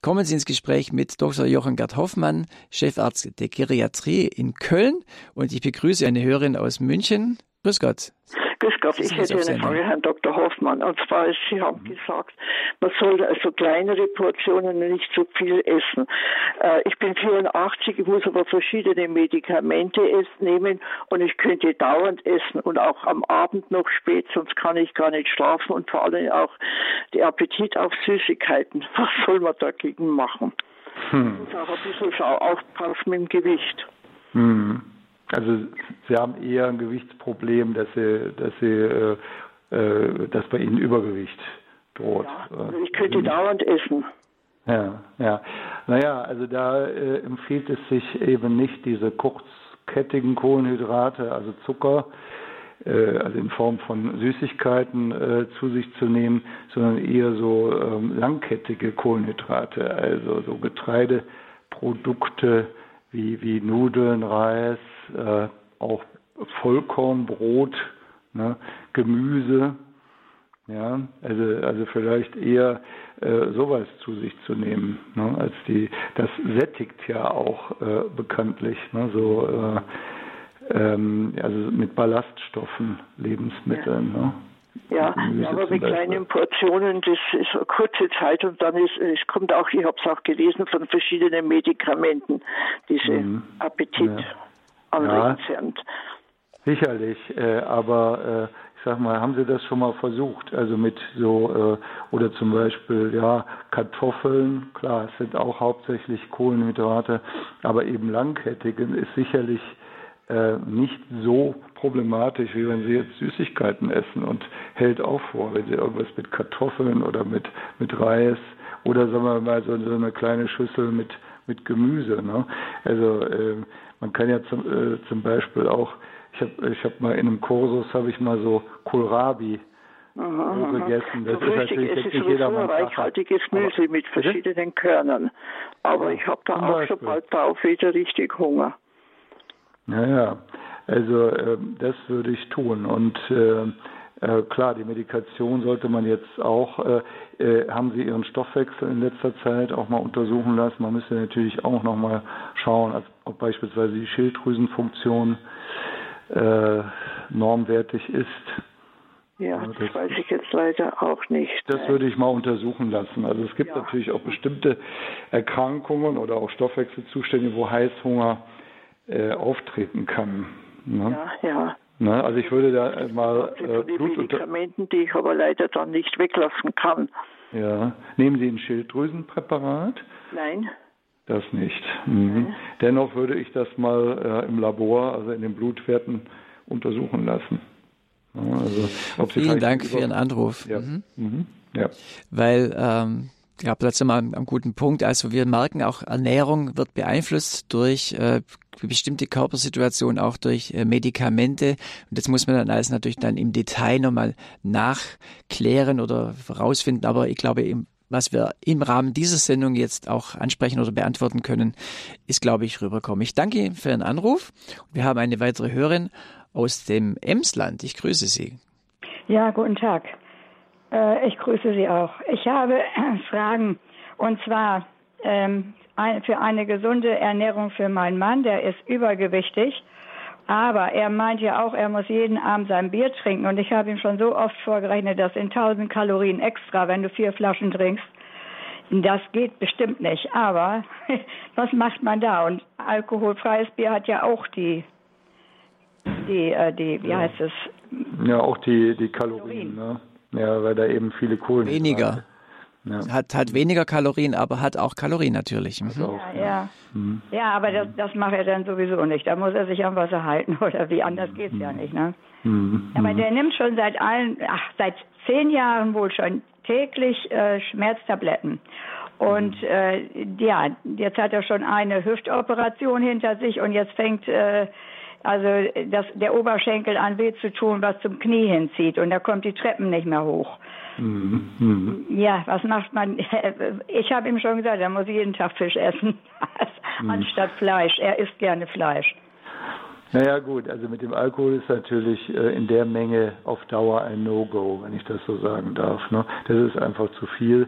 Kommen Sie ins Gespräch mit Dr. Jochen Gerd Hoffmann, Chefarzt der Geriatrie in Köln. Und ich begrüße eine Hörerin aus München. Grüß Gott. Grüß Gott, ich hätte eine Frage, Herrn Dr. Hoffmann. Und zwar, Sie haben mhm. gesagt, man sollte also kleinere Portionen nicht zu viel essen. Äh, ich bin 84, ich muss aber verschiedene Medikamente nehmen und ich könnte dauernd essen und auch am Abend noch spät, sonst kann ich gar nicht schlafen und vor allem auch der Appetit auf Süßigkeiten. Was soll man dagegen machen? Hm. muss auch ein bisschen aufpassen mit dem Gewicht. Hm. Also Sie haben eher ein Gewichtsproblem, dass Sie, dass Sie, äh, äh, dass bei Ihnen Übergewicht droht. Ja, also ich könnte dauernd essen. Ja, ja. Naja, also da äh, empfiehlt es sich eben nicht, diese kurzkettigen Kohlenhydrate, also Zucker, äh, also in Form von Süßigkeiten äh, zu sich zu nehmen, sondern eher so ähm, langkettige Kohlenhydrate, also so Getreideprodukte wie, wie Nudeln, Reis, äh, auch Vollkornbrot, ne, Gemüse, ja, also, also vielleicht eher äh, sowas zu sich zu nehmen, ne, als die, das sättigt ja auch äh, bekanntlich, ne, so, äh, ähm, also mit Ballaststoffen, Lebensmitteln, ja. ne. Ja, aber mit kleinen Portionen, das ist eine kurze Zeit und dann ist, es kommt auch, ich habe es auch gelesen, von verschiedenen Medikamenten, diese mhm. Appetit. Ja anregend ja. Sicherlich, äh, aber äh, ich sag mal, haben Sie das schon mal versucht? Also mit so äh, oder zum Beispiel ja Kartoffeln, klar, es sind auch hauptsächlich Kohlenhydrate, aber eben langkettigen ist sicherlich äh, nicht so problematisch, wie wenn Sie jetzt Süßigkeiten essen und hält auch vor, wenn Sie irgendwas mit Kartoffeln oder mit mit Reis oder sagen wir mal so, so eine kleine Schüssel mit mit Gemüse. Ne? Also äh, man kann ja zum, äh, zum Beispiel auch, ich habe ich hab mal in einem Kursus, habe ich mal so Kohlrabi Aha, gegessen. Das so ist natürlich es ist nicht jedermann reichhaltiges Gemüse aber, mit verschiedenen? Körnern. Aber ich habe da auch Beispiel. schon bald drauf wieder richtig Hunger. Naja, also äh, das würde ich tun. Und äh, äh, klar, die Medikation sollte man jetzt auch, äh, äh, haben Sie Ihren Stoffwechsel in letzter Zeit auch mal untersuchen lassen. Man müsste natürlich auch noch mal schauen, ob beispielsweise die Schilddrüsenfunktion äh, normwertig ist. Ja, das, das, weiß ich jetzt leider auch nicht. Das würde ich mal untersuchen lassen. Also es gibt ja. natürlich auch bestimmte Erkrankungen oder auch Stoffwechselzustände, wo Heißhunger äh, auftreten kann. Ne? Ja, ja. Ne? Also ich würde da mal äh, die Blut Medikamenten, die ich aber leider dann nicht weglassen kann. Ja. Nehmen Sie ein Schilddrüsenpräparat? Nein. Das nicht. Mhm. Dennoch würde ich das mal äh, im Labor, also in den Blutwerten, untersuchen lassen. Also, Vielen Dank für Ihren Anruf. Ja. Mhm. Mhm. ja. Weil ähm, ja, plötzlich mal am guten Punkt. Also wir merken auch, Ernährung wird beeinflusst durch äh, bestimmte Körpersituationen, auch durch äh, Medikamente. Und das muss man dann alles natürlich dann im Detail nochmal nachklären oder herausfinden. Aber ich glaube, im, was wir im Rahmen dieser Sendung jetzt auch ansprechen oder beantworten können, ist, glaube ich, rüberkommen. Ich danke Ihnen für Ihren Anruf. Wir haben eine weitere Hörerin aus dem Emsland. Ich grüße Sie. Ja, guten Tag. Äh, ich grüße Sie auch. Ich habe Fragen und zwar ähm, für eine gesunde Ernährung für meinen Mann, der ist übergewichtig. Aber er meint ja auch, er muss jeden Abend sein Bier trinken. Und ich habe ihm schon so oft vorgerechnet, dass in 1000 Kalorien extra, wenn du vier Flaschen trinkst, das geht bestimmt nicht. Aber was macht man da? Und alkoholfreies Bier hat ja auch die, die, äh, die wie heißt es? Ja, auch die, die Kalorien, Kalorien. Ne? Ja, weil da eben viele Kohlen Weniger. Ja. Hat, hat weniger Kalorien, aber hat auch Kalorien natürlich. Mhm. Ja, ja. Mhm. ja, aber das, das macht er dann sowieso nicht. Da muss er sich am Wasser halten oder wie anders geht es ja nicht. Ne? Mhm. Aber der nimmt schon seit allen, ach, seit zehn Jahren wohl schon täglich äh, Schmerztabletten. Und mhm. äh, ja, jetzt hat er schon eine Hüftoperation hinter sich und jetzt fängt äh, also das, der Oberschenkel an weh zu tun, was zum Knie hinzieht und da kommt die Treppen nicht mehr hoch. Mhm. mhm. Ja, was macht man? Ich habe ihm schon gesagt, er muss jeden Tag Fisch essen, mhm. anstatt Fleisch. Er isst gerne Fleisch. Naja gut, also mit dem Alkohol ist natürlich äh, in der Menge auf Dauer ein No-Go, wenn ich das so sagen darf. Ne? Das ist einfach zu viel,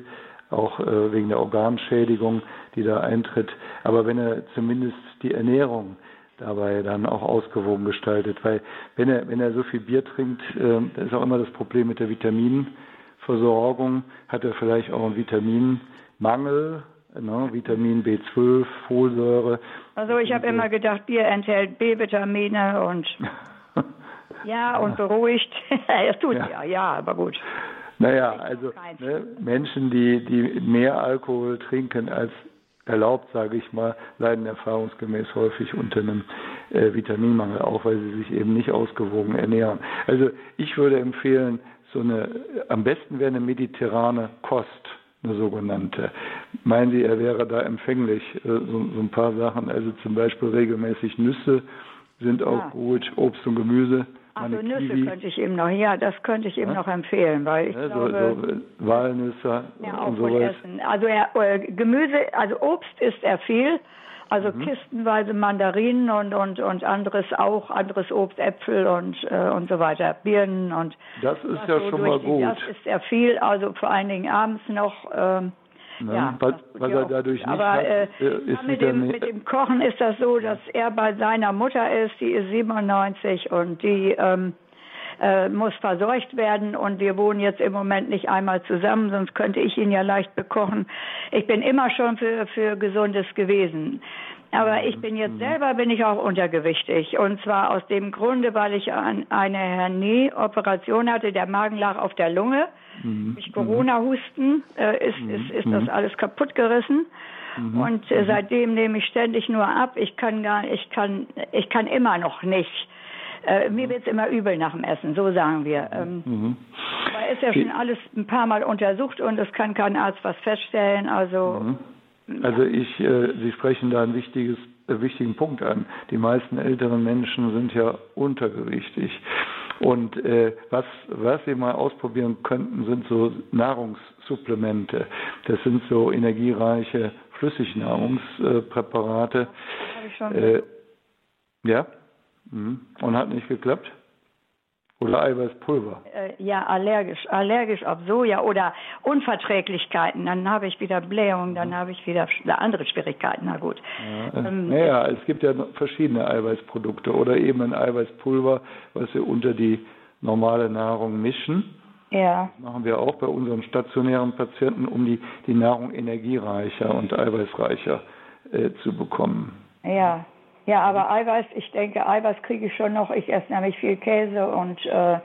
auch äh, wegen der Organschädigung, die da eintritt. Aber wenn er zumindest die Ernährung dabei dann auch ausgewogen gestaltet. Weil wenn er, wenn er so viel Bier trinkt, äh, ist auch immer das Problem mit der Vitaminversorgung, hat er vielleicht auch einen Vitaminmangel, ne, Vitamin B12, Folsäure. Also ich habe immer gedacht, Bier enthält B-Vitamine und ja und beruhigt. es tut ja. ja, ja, aber gut. Naja, also ne, Menschen, die, die mehr Alkohol trinken als erlaubt, sage ich mal, leiden erfahrungsgemäß häufig unter einem äh, Vitaminmangel, auch weil sie sich eben nicht ausgewogen ernähren. Also ich würde empfehlen, so eine, am besten wäre eine mediterrane Kost, eine sogenannte. Meinen Sie, er wäre da empfänglich? Äh, so, so ein paar Sachen, also zum Beispiel regelmäßig Nüsse sind auch ja. gut, Obst und Gemüse. Also Nüsse Kiwi. könnte ich ihm noch, ja, das könnte ich ihm ja? noch empfehlen, weil ich ja, glaube, so, so Walnüsse ja, und sowas. Essen. Also er, äh, Gemüse, also Obst isst er viel, also mhm. kistenweise Mandarinen und und und anderes auch, anderes Obst, Äpfel und äh, und so weiter, Birnen und das ist ja so schon mal gut. Das isst er viel, also vor allen Dingen abends noch. Ähm, Ne? Ja, was, was er dadurch nicht aber, hat, äh, ist mit dem, mit dem Kochen ist das so, dass er bei seiner Mutter ist, die ist 97 und die ähm, äh, muss verseucht werden und wir wohnen jetzt im Moment nicht einmal zusammen, sonst könnte ich ihn ja leicht bekochen. Ich bin immer schon für, für Gesundes gewesen. Aber ich bin jetzt mhm. selber bin ich auch untergewichtig und zwar aus dem Grunde, weil ich eine Hernie-Operation hatte, der Magen lag auf der Lunge. Mhm. Durch Corona-Husten äh, ist, mhm. ist, ist das alles kaputt gerissen. Mhm. Und äh, seitdem nehme ich ständig nur ab. Ich kann gar, ich kann, ich kann immer noch nicht. Äh, mir wird es immer übel nach dem Essen, so sagen wir. Ähm, mhm. Aber ist ja schon alles ein paar Mal untersucht und es kann kein Arzt was feststellen. Also mhm. Also ich, äh, Sie sprechen da ein wichtiges, äh, wichtigen Punkt an. Die meisten älteren Menschen sind ja untergewichtig. Und äh, was, was Sie mal ausprobieren könnten, sind so Nahrungssupplemente. Das sind so energiereiche Flüssignahrungspräparate. Äh, ja? Mhm. Und hat nicht geklappt? Oder Eiweißpulver? Äh, ja, allergisch. Allergisch auf Soja oder Unverträglichkeiten. Dann habe ich wieder Blähung, dann habe ich wieder andere Schwierigkeiten. Na gut. Ja, ähm, naja, es gibt ja verschiedene Eiweißprodukte oder eben ein Eiweißpulver, was wir unter die normale Nahrung mischen. Ja. Das machen wir auch bei unseren stationären Patienten, um die, die Nahrung energiereicher und eiweißreicher äh, zu bekommen. Ja. Ja, aber Eiweiß, ich denke, Eiweiß kriege ich schon noch. Ich esse nämlich viel Käse und äh,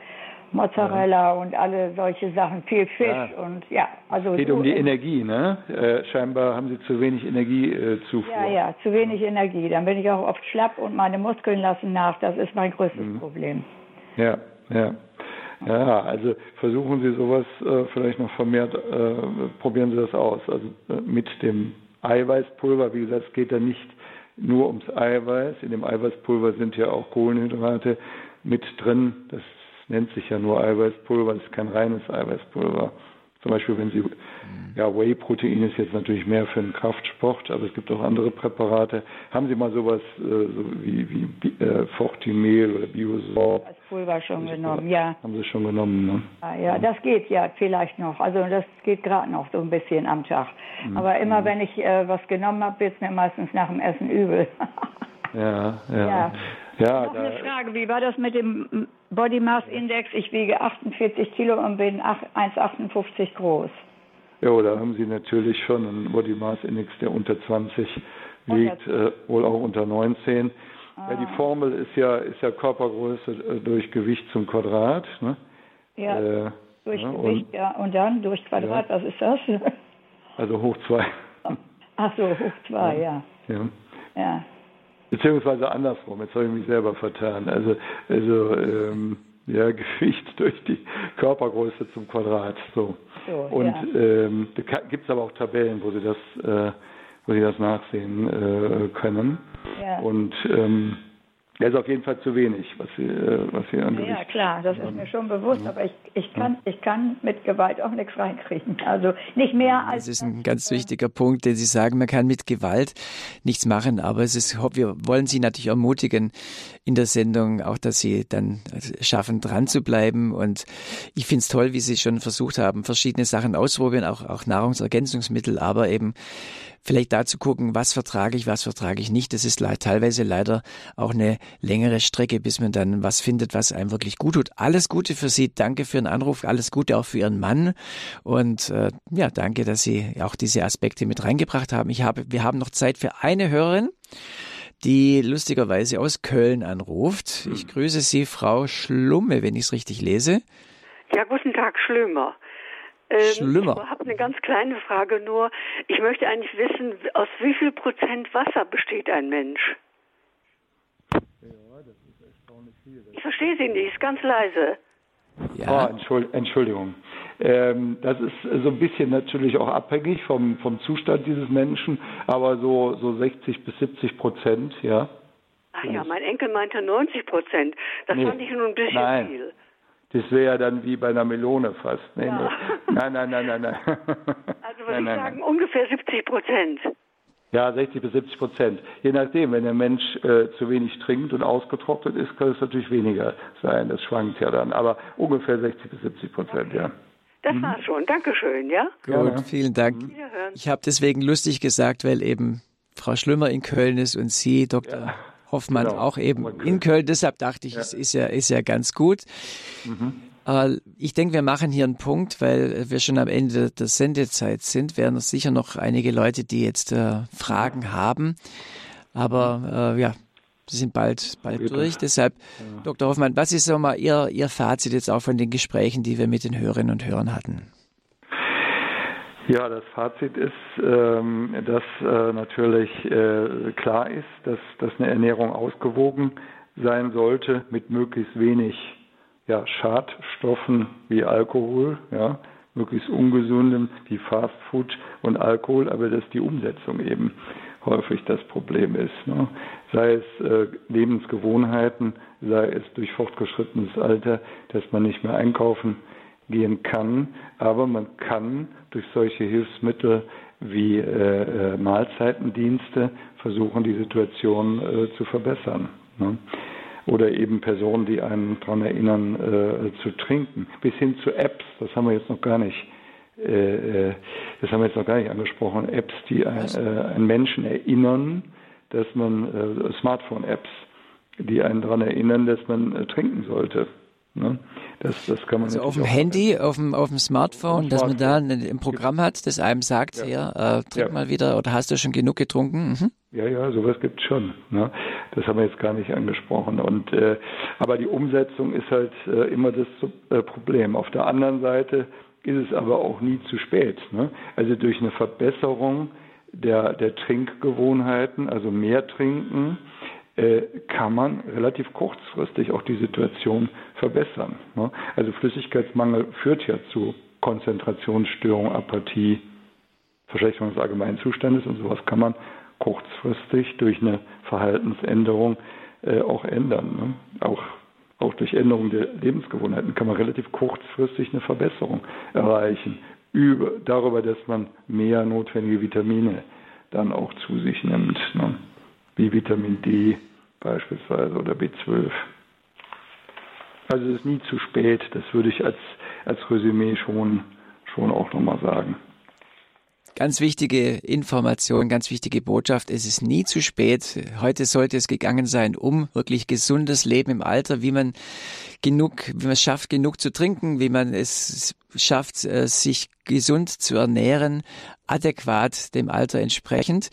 Mozzarella ja. und alle solche Sachen, viel Fisch ja. und ja, also. Es geht so um die Energie, ne? Äh, scheinbar haben Sie zu wenig Energiezufuhr. Äh, ja, ja, zu wenig Energie. Dann bin ich auch oft schlapp und meine Muskeln lassen nach. Das ist mein größtes mhm. Problem. Ja, ja. Ja, also versuchen Sie sowas äh, vielleicht noch vermehrt, äh, probieren Sie das aus. Also äh, mit dem Eiweißpulver, wie gesagt, es geht da nicht nur ums Eiweiß. In dem Eiweißpulver sind ja auch Kohlenhydrate mit drin. Das nennt sich ja nur Eiweißpulver, das ist kein reines Eiweißpulver. Zum Beispiel, wenn Sie, mhm. ja, Whey-Protein ist jetzt natürlich mehr für den Kraftsport, aber es gibt auch andere Präparate. Haben Sie mal sowas äh, so wie, wie äh, Fortimel oder Biosorb? Als Pulver schon genommen, ja. Haben Sie schon genommen, ne? Ja, ja, das geht ja vielleicht noch. Also das geht gerade noch so ein bisschen am Tag. Mhm. Aber immer mhm. wenn ich äh, was genommen habe, wird es mir meistens nach dem Essen übel. ja, ja. ja. Ja, Noch eine Frage, wie war das mit dem Body Mass Index? Ich wiege 48 Kilo und bin 1,58 groß. Ja, da haben Sie natürlich schon einen Body Mass Index, der unter 20 liegt, äh, wohl auch unter 19. Ah. Ja, die Formel ist ja, ist ja Körpergröße äh, durch Gewicht zum Quadrat. Ne? Ja, äh, durch ja, Gewicht, und, ja. Und dann durch Quadrat, ja. was ist das? Also hoch 2. Ach so, hoch 2, ja. ja. ja. Beziehungsweise andersrum, jetzt habe ich mich selber vertan. Also, also ähm, ja, Gewicht durch die Körpergröße zum Quadrat. So. so Und ja. ähm, da gibt es aber auch Tabellen, wo Sie das, äh, wo Sie das nachsehen äh, können. Ja. Und ähm, der ist auf jeden Fall zu wenig, was Sie, äh, was Sie an Ja, klar, das ist mir schon bewusst, aber ich, ich, kann, ich kann mit Gewalt auch nichts reinkriegen. Also nicht mehr als. Das ist ein ganz wichtiger Punkt, den Sie sagen, man kann mit Gewalt nichts machen, aber es ist, wir wollen Sie natürlich ermutigen in der Sendung, auch dass Sie dann schaffen, dran zu bleiben. Und ich finde es toll, wie Sie schon versucht haben, verschiedene Sachen auszuprobieren, auch, auch Nahrungsergänzungsmittel, aber eben vielleicht da zu gucken, was vertrage ich, was vertrage ich nicht. Das ist teilweise leider auch eine längere Strecke, bis man dann was findet, was einem wirklich gut tut. Alles Gute für Sie. Danke für den Anruf. Alles Gute auch für Ihren Mann. Und äh, ja, danke, dass Sie auch diese Aspekte mit reingebracht haben. Ich habe, wir haben noch Zeit für eine Hörerin die lustigerweise aus Köln anruft. Ich grüße Sie, Frau Schlumme, wenn ich es richtig lese. Ja, guten Tag, Schlömer. Ähm, Schlimmer. Ich habe eine ganz kleine Frage nur. Ich möchte eigentlich wissen, aus wie viel Prozent Wasser besteht ein Mensch? Ja, das ist erstaunlich viel. Ich verstehe Sie nicht, ist ganz leise. Ja. Oh, Entschuldigung. Ähm, das ist so ein bisschen natürlich auch abhängig vom, vom Zustand dieses Menschen, aber so, so 60 bis 70 Prozent, ja. Ach ja, mein Enkel meinte 90 Prozent. Das nee. fand ich nur ein bisschen Nein. viel. Das wäre ja dann wie bei einer Melone fast. Nee, ja. Nein, nein, nein, nein, nein. Also würde ich nein, sagen, nein. ungefähr 70 Prozent. Ja, 60 bis 70 Prozent. Je nachdem, wenn der Mensch äh, zu wenig trinkt und ausgetrocknet ist, kann es natürlich weniger sein. Das schwankt ja dann. Aber ungefähr 60 bis 70 Prozent, okay. ja. Das mhm. war's schon. Dankeschön, ja? Gut, ja. vielen Dank. Ich habe deswegen lustig gesagt, weil eben Frau Schlümmer in Köln ist und Sie, Dr. Ja. Hoffmann genau. auch eben in Köln. Deshalb dachte ich, ja. es ist ja, ist ja ganz gut. Mhm. Aber ich denke, wir machen hier einen Punkt, weil wir schon am Ende der Sendezeit sind. Werden sicher noch einige Leute, die jetzt äh, Fragen haben. Aber äh, ja, Sie sind bald, bald Bitte. durch. Deshalb, ja. Dr. Hoffmann, was ist so mal Ihr, Ihr Fazit jetzt auch von den Gesprächen, die wir mit den Hörerinnen und Hörern hatten? Ja, das Fazit ist, ähm, dass äh, natürlich äh, klar ist, dass, dass eine Ernährung ausgewogen sein sollte mit möglichst wenig Schadstoffen wie Alkohol, möglichst ungesundem wie Fastfood und Alkohol, aber das ist die Umsetzung eben häufig das Problem ist. Ne? Sei es äh, Lebensgewohnheiten, sei es durch fortgeschrittenes Alter, dass man nicht mehr einkaufen gehen kann, aber man kann durch solche Hilfsmittel wie äh, äh Mahlzeitendienste versuchen, die Situation äh, zu verbessern. Ne? Oder eben Personen, die einen daran erinnern, äh, zu trinken. Bis hin zu Apps, das haben wir jetzt noch gar nicht äh, äh, das haben wir jetzt noch gar nicht angesprochen, Apps, die ein, äh, einen Menschen erinnern, dass man, äh, Smartphone-Apps, die einen daran erinnern, dass man äh, trinken sollte. Ne? Das, das kann man also auf dem Handy, auf dem, auf dem Smartphone, dass man da ein, Programm hat, das einem sagt, ja, ja äh, trink ja. mal wieder oder hast du schon genug getrunken? Mhm. Ja, ja, sowas gibt es schon. Ne? Das haben wir jetzt gar nicht angesprochen. Und äh, aber die Umsetzung ist halt äh, immer das äh, Problem. Auf der anderen Seite ist es aber auch nie zu spät. Ne? Also durch eine Verbesserung der, der Trinkgewohnheiten, also mehr trinken, kann man relativ kurzfristig auch die Situation verbessern. Ne? Also Flüssigkeitsmangel führt ja zu Konzentrationsstörung, Apathie, Verschlechterung des allgemeinen Zustandes und sowas kann man kurzfristig durch eine Verhaltensänderung äh, auch ändern. Ne? Auch auch durch Änderung der Lebensgewohnheiten kann man relativ kurzfristig eine Verbesserung erreichen. Über, darüber, dass man mehr notwendige Vitamine dann auch zu sich nimmt, ne? Wie Vitamin D beispielsweise oder B12. Also es ist nie zu spät, das würde ich als, als Resümee schon, schon auch nochmal sagen. Ganz wichtige Information, ganz wichtige Botschaft. Es ist nie zu spät. Heute sollte es gegangen sein, um wirklich gesundes Leben im Alter, wie man genug, wie man es schafft, genug zu trinken, wie man es schafft, äh, sich gesund zu ernähren, adäquat dem Alter entsprechend.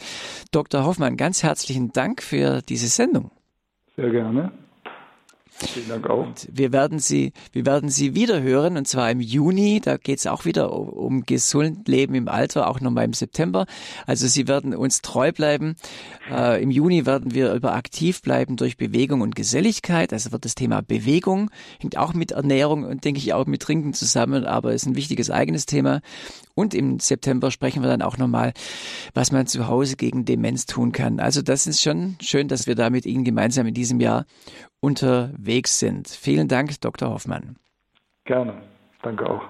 Dr. Hoffmann, ganz herzlichen Dank für diese Sendung. Sehr gerne. Vielen Dank auch. Und wir werden Sie, wir werden Sie wieder hören und zwar im Juni. Da geht es auch wieder um gesund Leben im Alter, auch nochmal im September. Also Sie werden uns treu bleiben. Äh, Im Juni werden wir über aktiv bleiben durch Bewegung und Geselligkeit. Also wird das Thema Bewegung hängt auch mit Ernährung und denke ich auch mit Trinken zusammen, aber ist ein wichtiges eigenes Thema. Und im September sprechen wir dann auch nochmal, was man zu Hause gegen Demenz tun kann. Also das ist schon schön, dass wir da mit Ihnen gemeinsam in diesem Jahr unterwegs sind. Vielen Dank, Dr. Hoffmann. Gerne. Danke auch.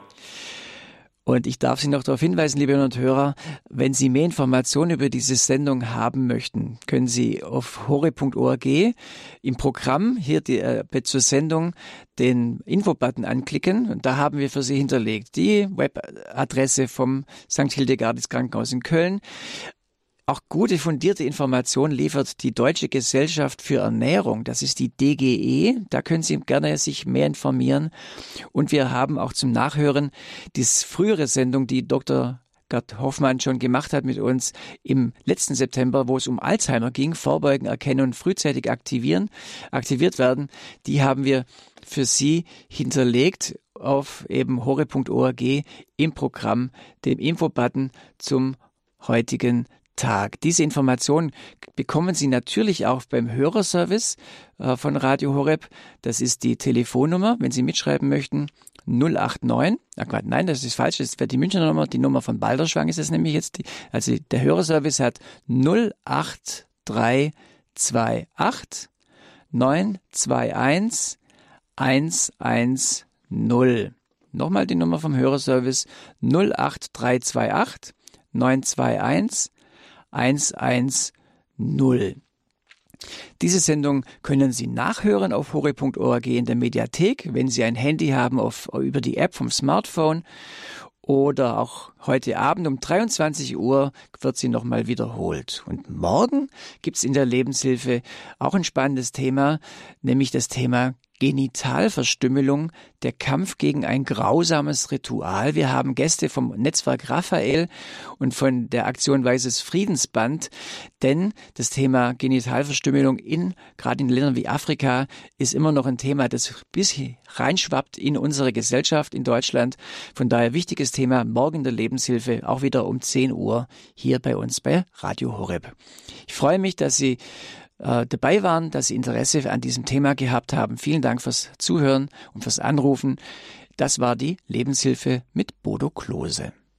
Und ich darf Sie noch darauf hinweisen, liebe Hörer und Hörer, wenn Sie mehr Informationen über diese Sendung haben möchten, können Sie auf hore.org im Programm hier die, äh, zur Sendung den Infobutton anklicken und da haben wir für Sie hinterlegt die Webadresse vom St. Hildegardis Krankenhaus in Köln, auch gute fundierte Informationen liefert die Deutsche Gesellschaft für Ernährung. Das ist die DGE. Da können Sie gerne sich mehr informieren. Und wir haben auch zum Nachhören die frühere Sendung, die Dr. Gerd Hoffmann schon gemacht hat mit uns im letzten September, wo es um Alzheimer ging, Vorbeugen, Erkennen und frühzeitig aktivieren, aktiviert werden. Die haben wir für Sie hinterlegt auf eben hore.org im Programm, dem Infobutton zum heutigen Tag. Diese Informationen bekommen Sie natürlich auch beim Hörerservice äh, von Radio Horeb. Das ist die Telefonnummer, wenn Sie mitschreiben möchten. 089, ach, nein, das ist falsch, das wäre die Münchner Nummer, die Nummer von Balderschwang ist es nämlich jetzt. Die, also der Hörerservice hat 08328 921 110. Nochmal die Nummer vom Hörerservice 08328 921 110. Diese Sendung können Sie nachhören auf hore.org in der Mediathek, wenn Sie ein Handy haben auf, über die App vom Smartphone oder auch heute Abend um 23 Uhr wird sie nochmal wiederholt. Und morgen gibt's in der Lebenshilfe auch ein spannendes Thema, nämlich das Thema Genitalverstümmelung, der Kampf gegen ein grausames Ritual. Wir haben Gäste vom Netzwerk Raphael und von der Aktion Weißes Friedensband, denn das Thema Genitalverstümmelung in, gerade in Ländern wie Afrika, ist immer noch ein Thema, das bis reinschwappt in unsere Gesellschaft in Deutschland. Von daher wichtiges Thema, morgen der Lebenshilfe, auch wieder um 10 Uhr hier bei uns bei Radio Horeb. Ich freue mich, dass Sie äh, dabei waren, dass Sie Interesse an diesem Thema gehabt haben. Vielen Dank fürs Zuhören und fürs Anrufen. Das war die Lebenshilfe mit Bodo Klose.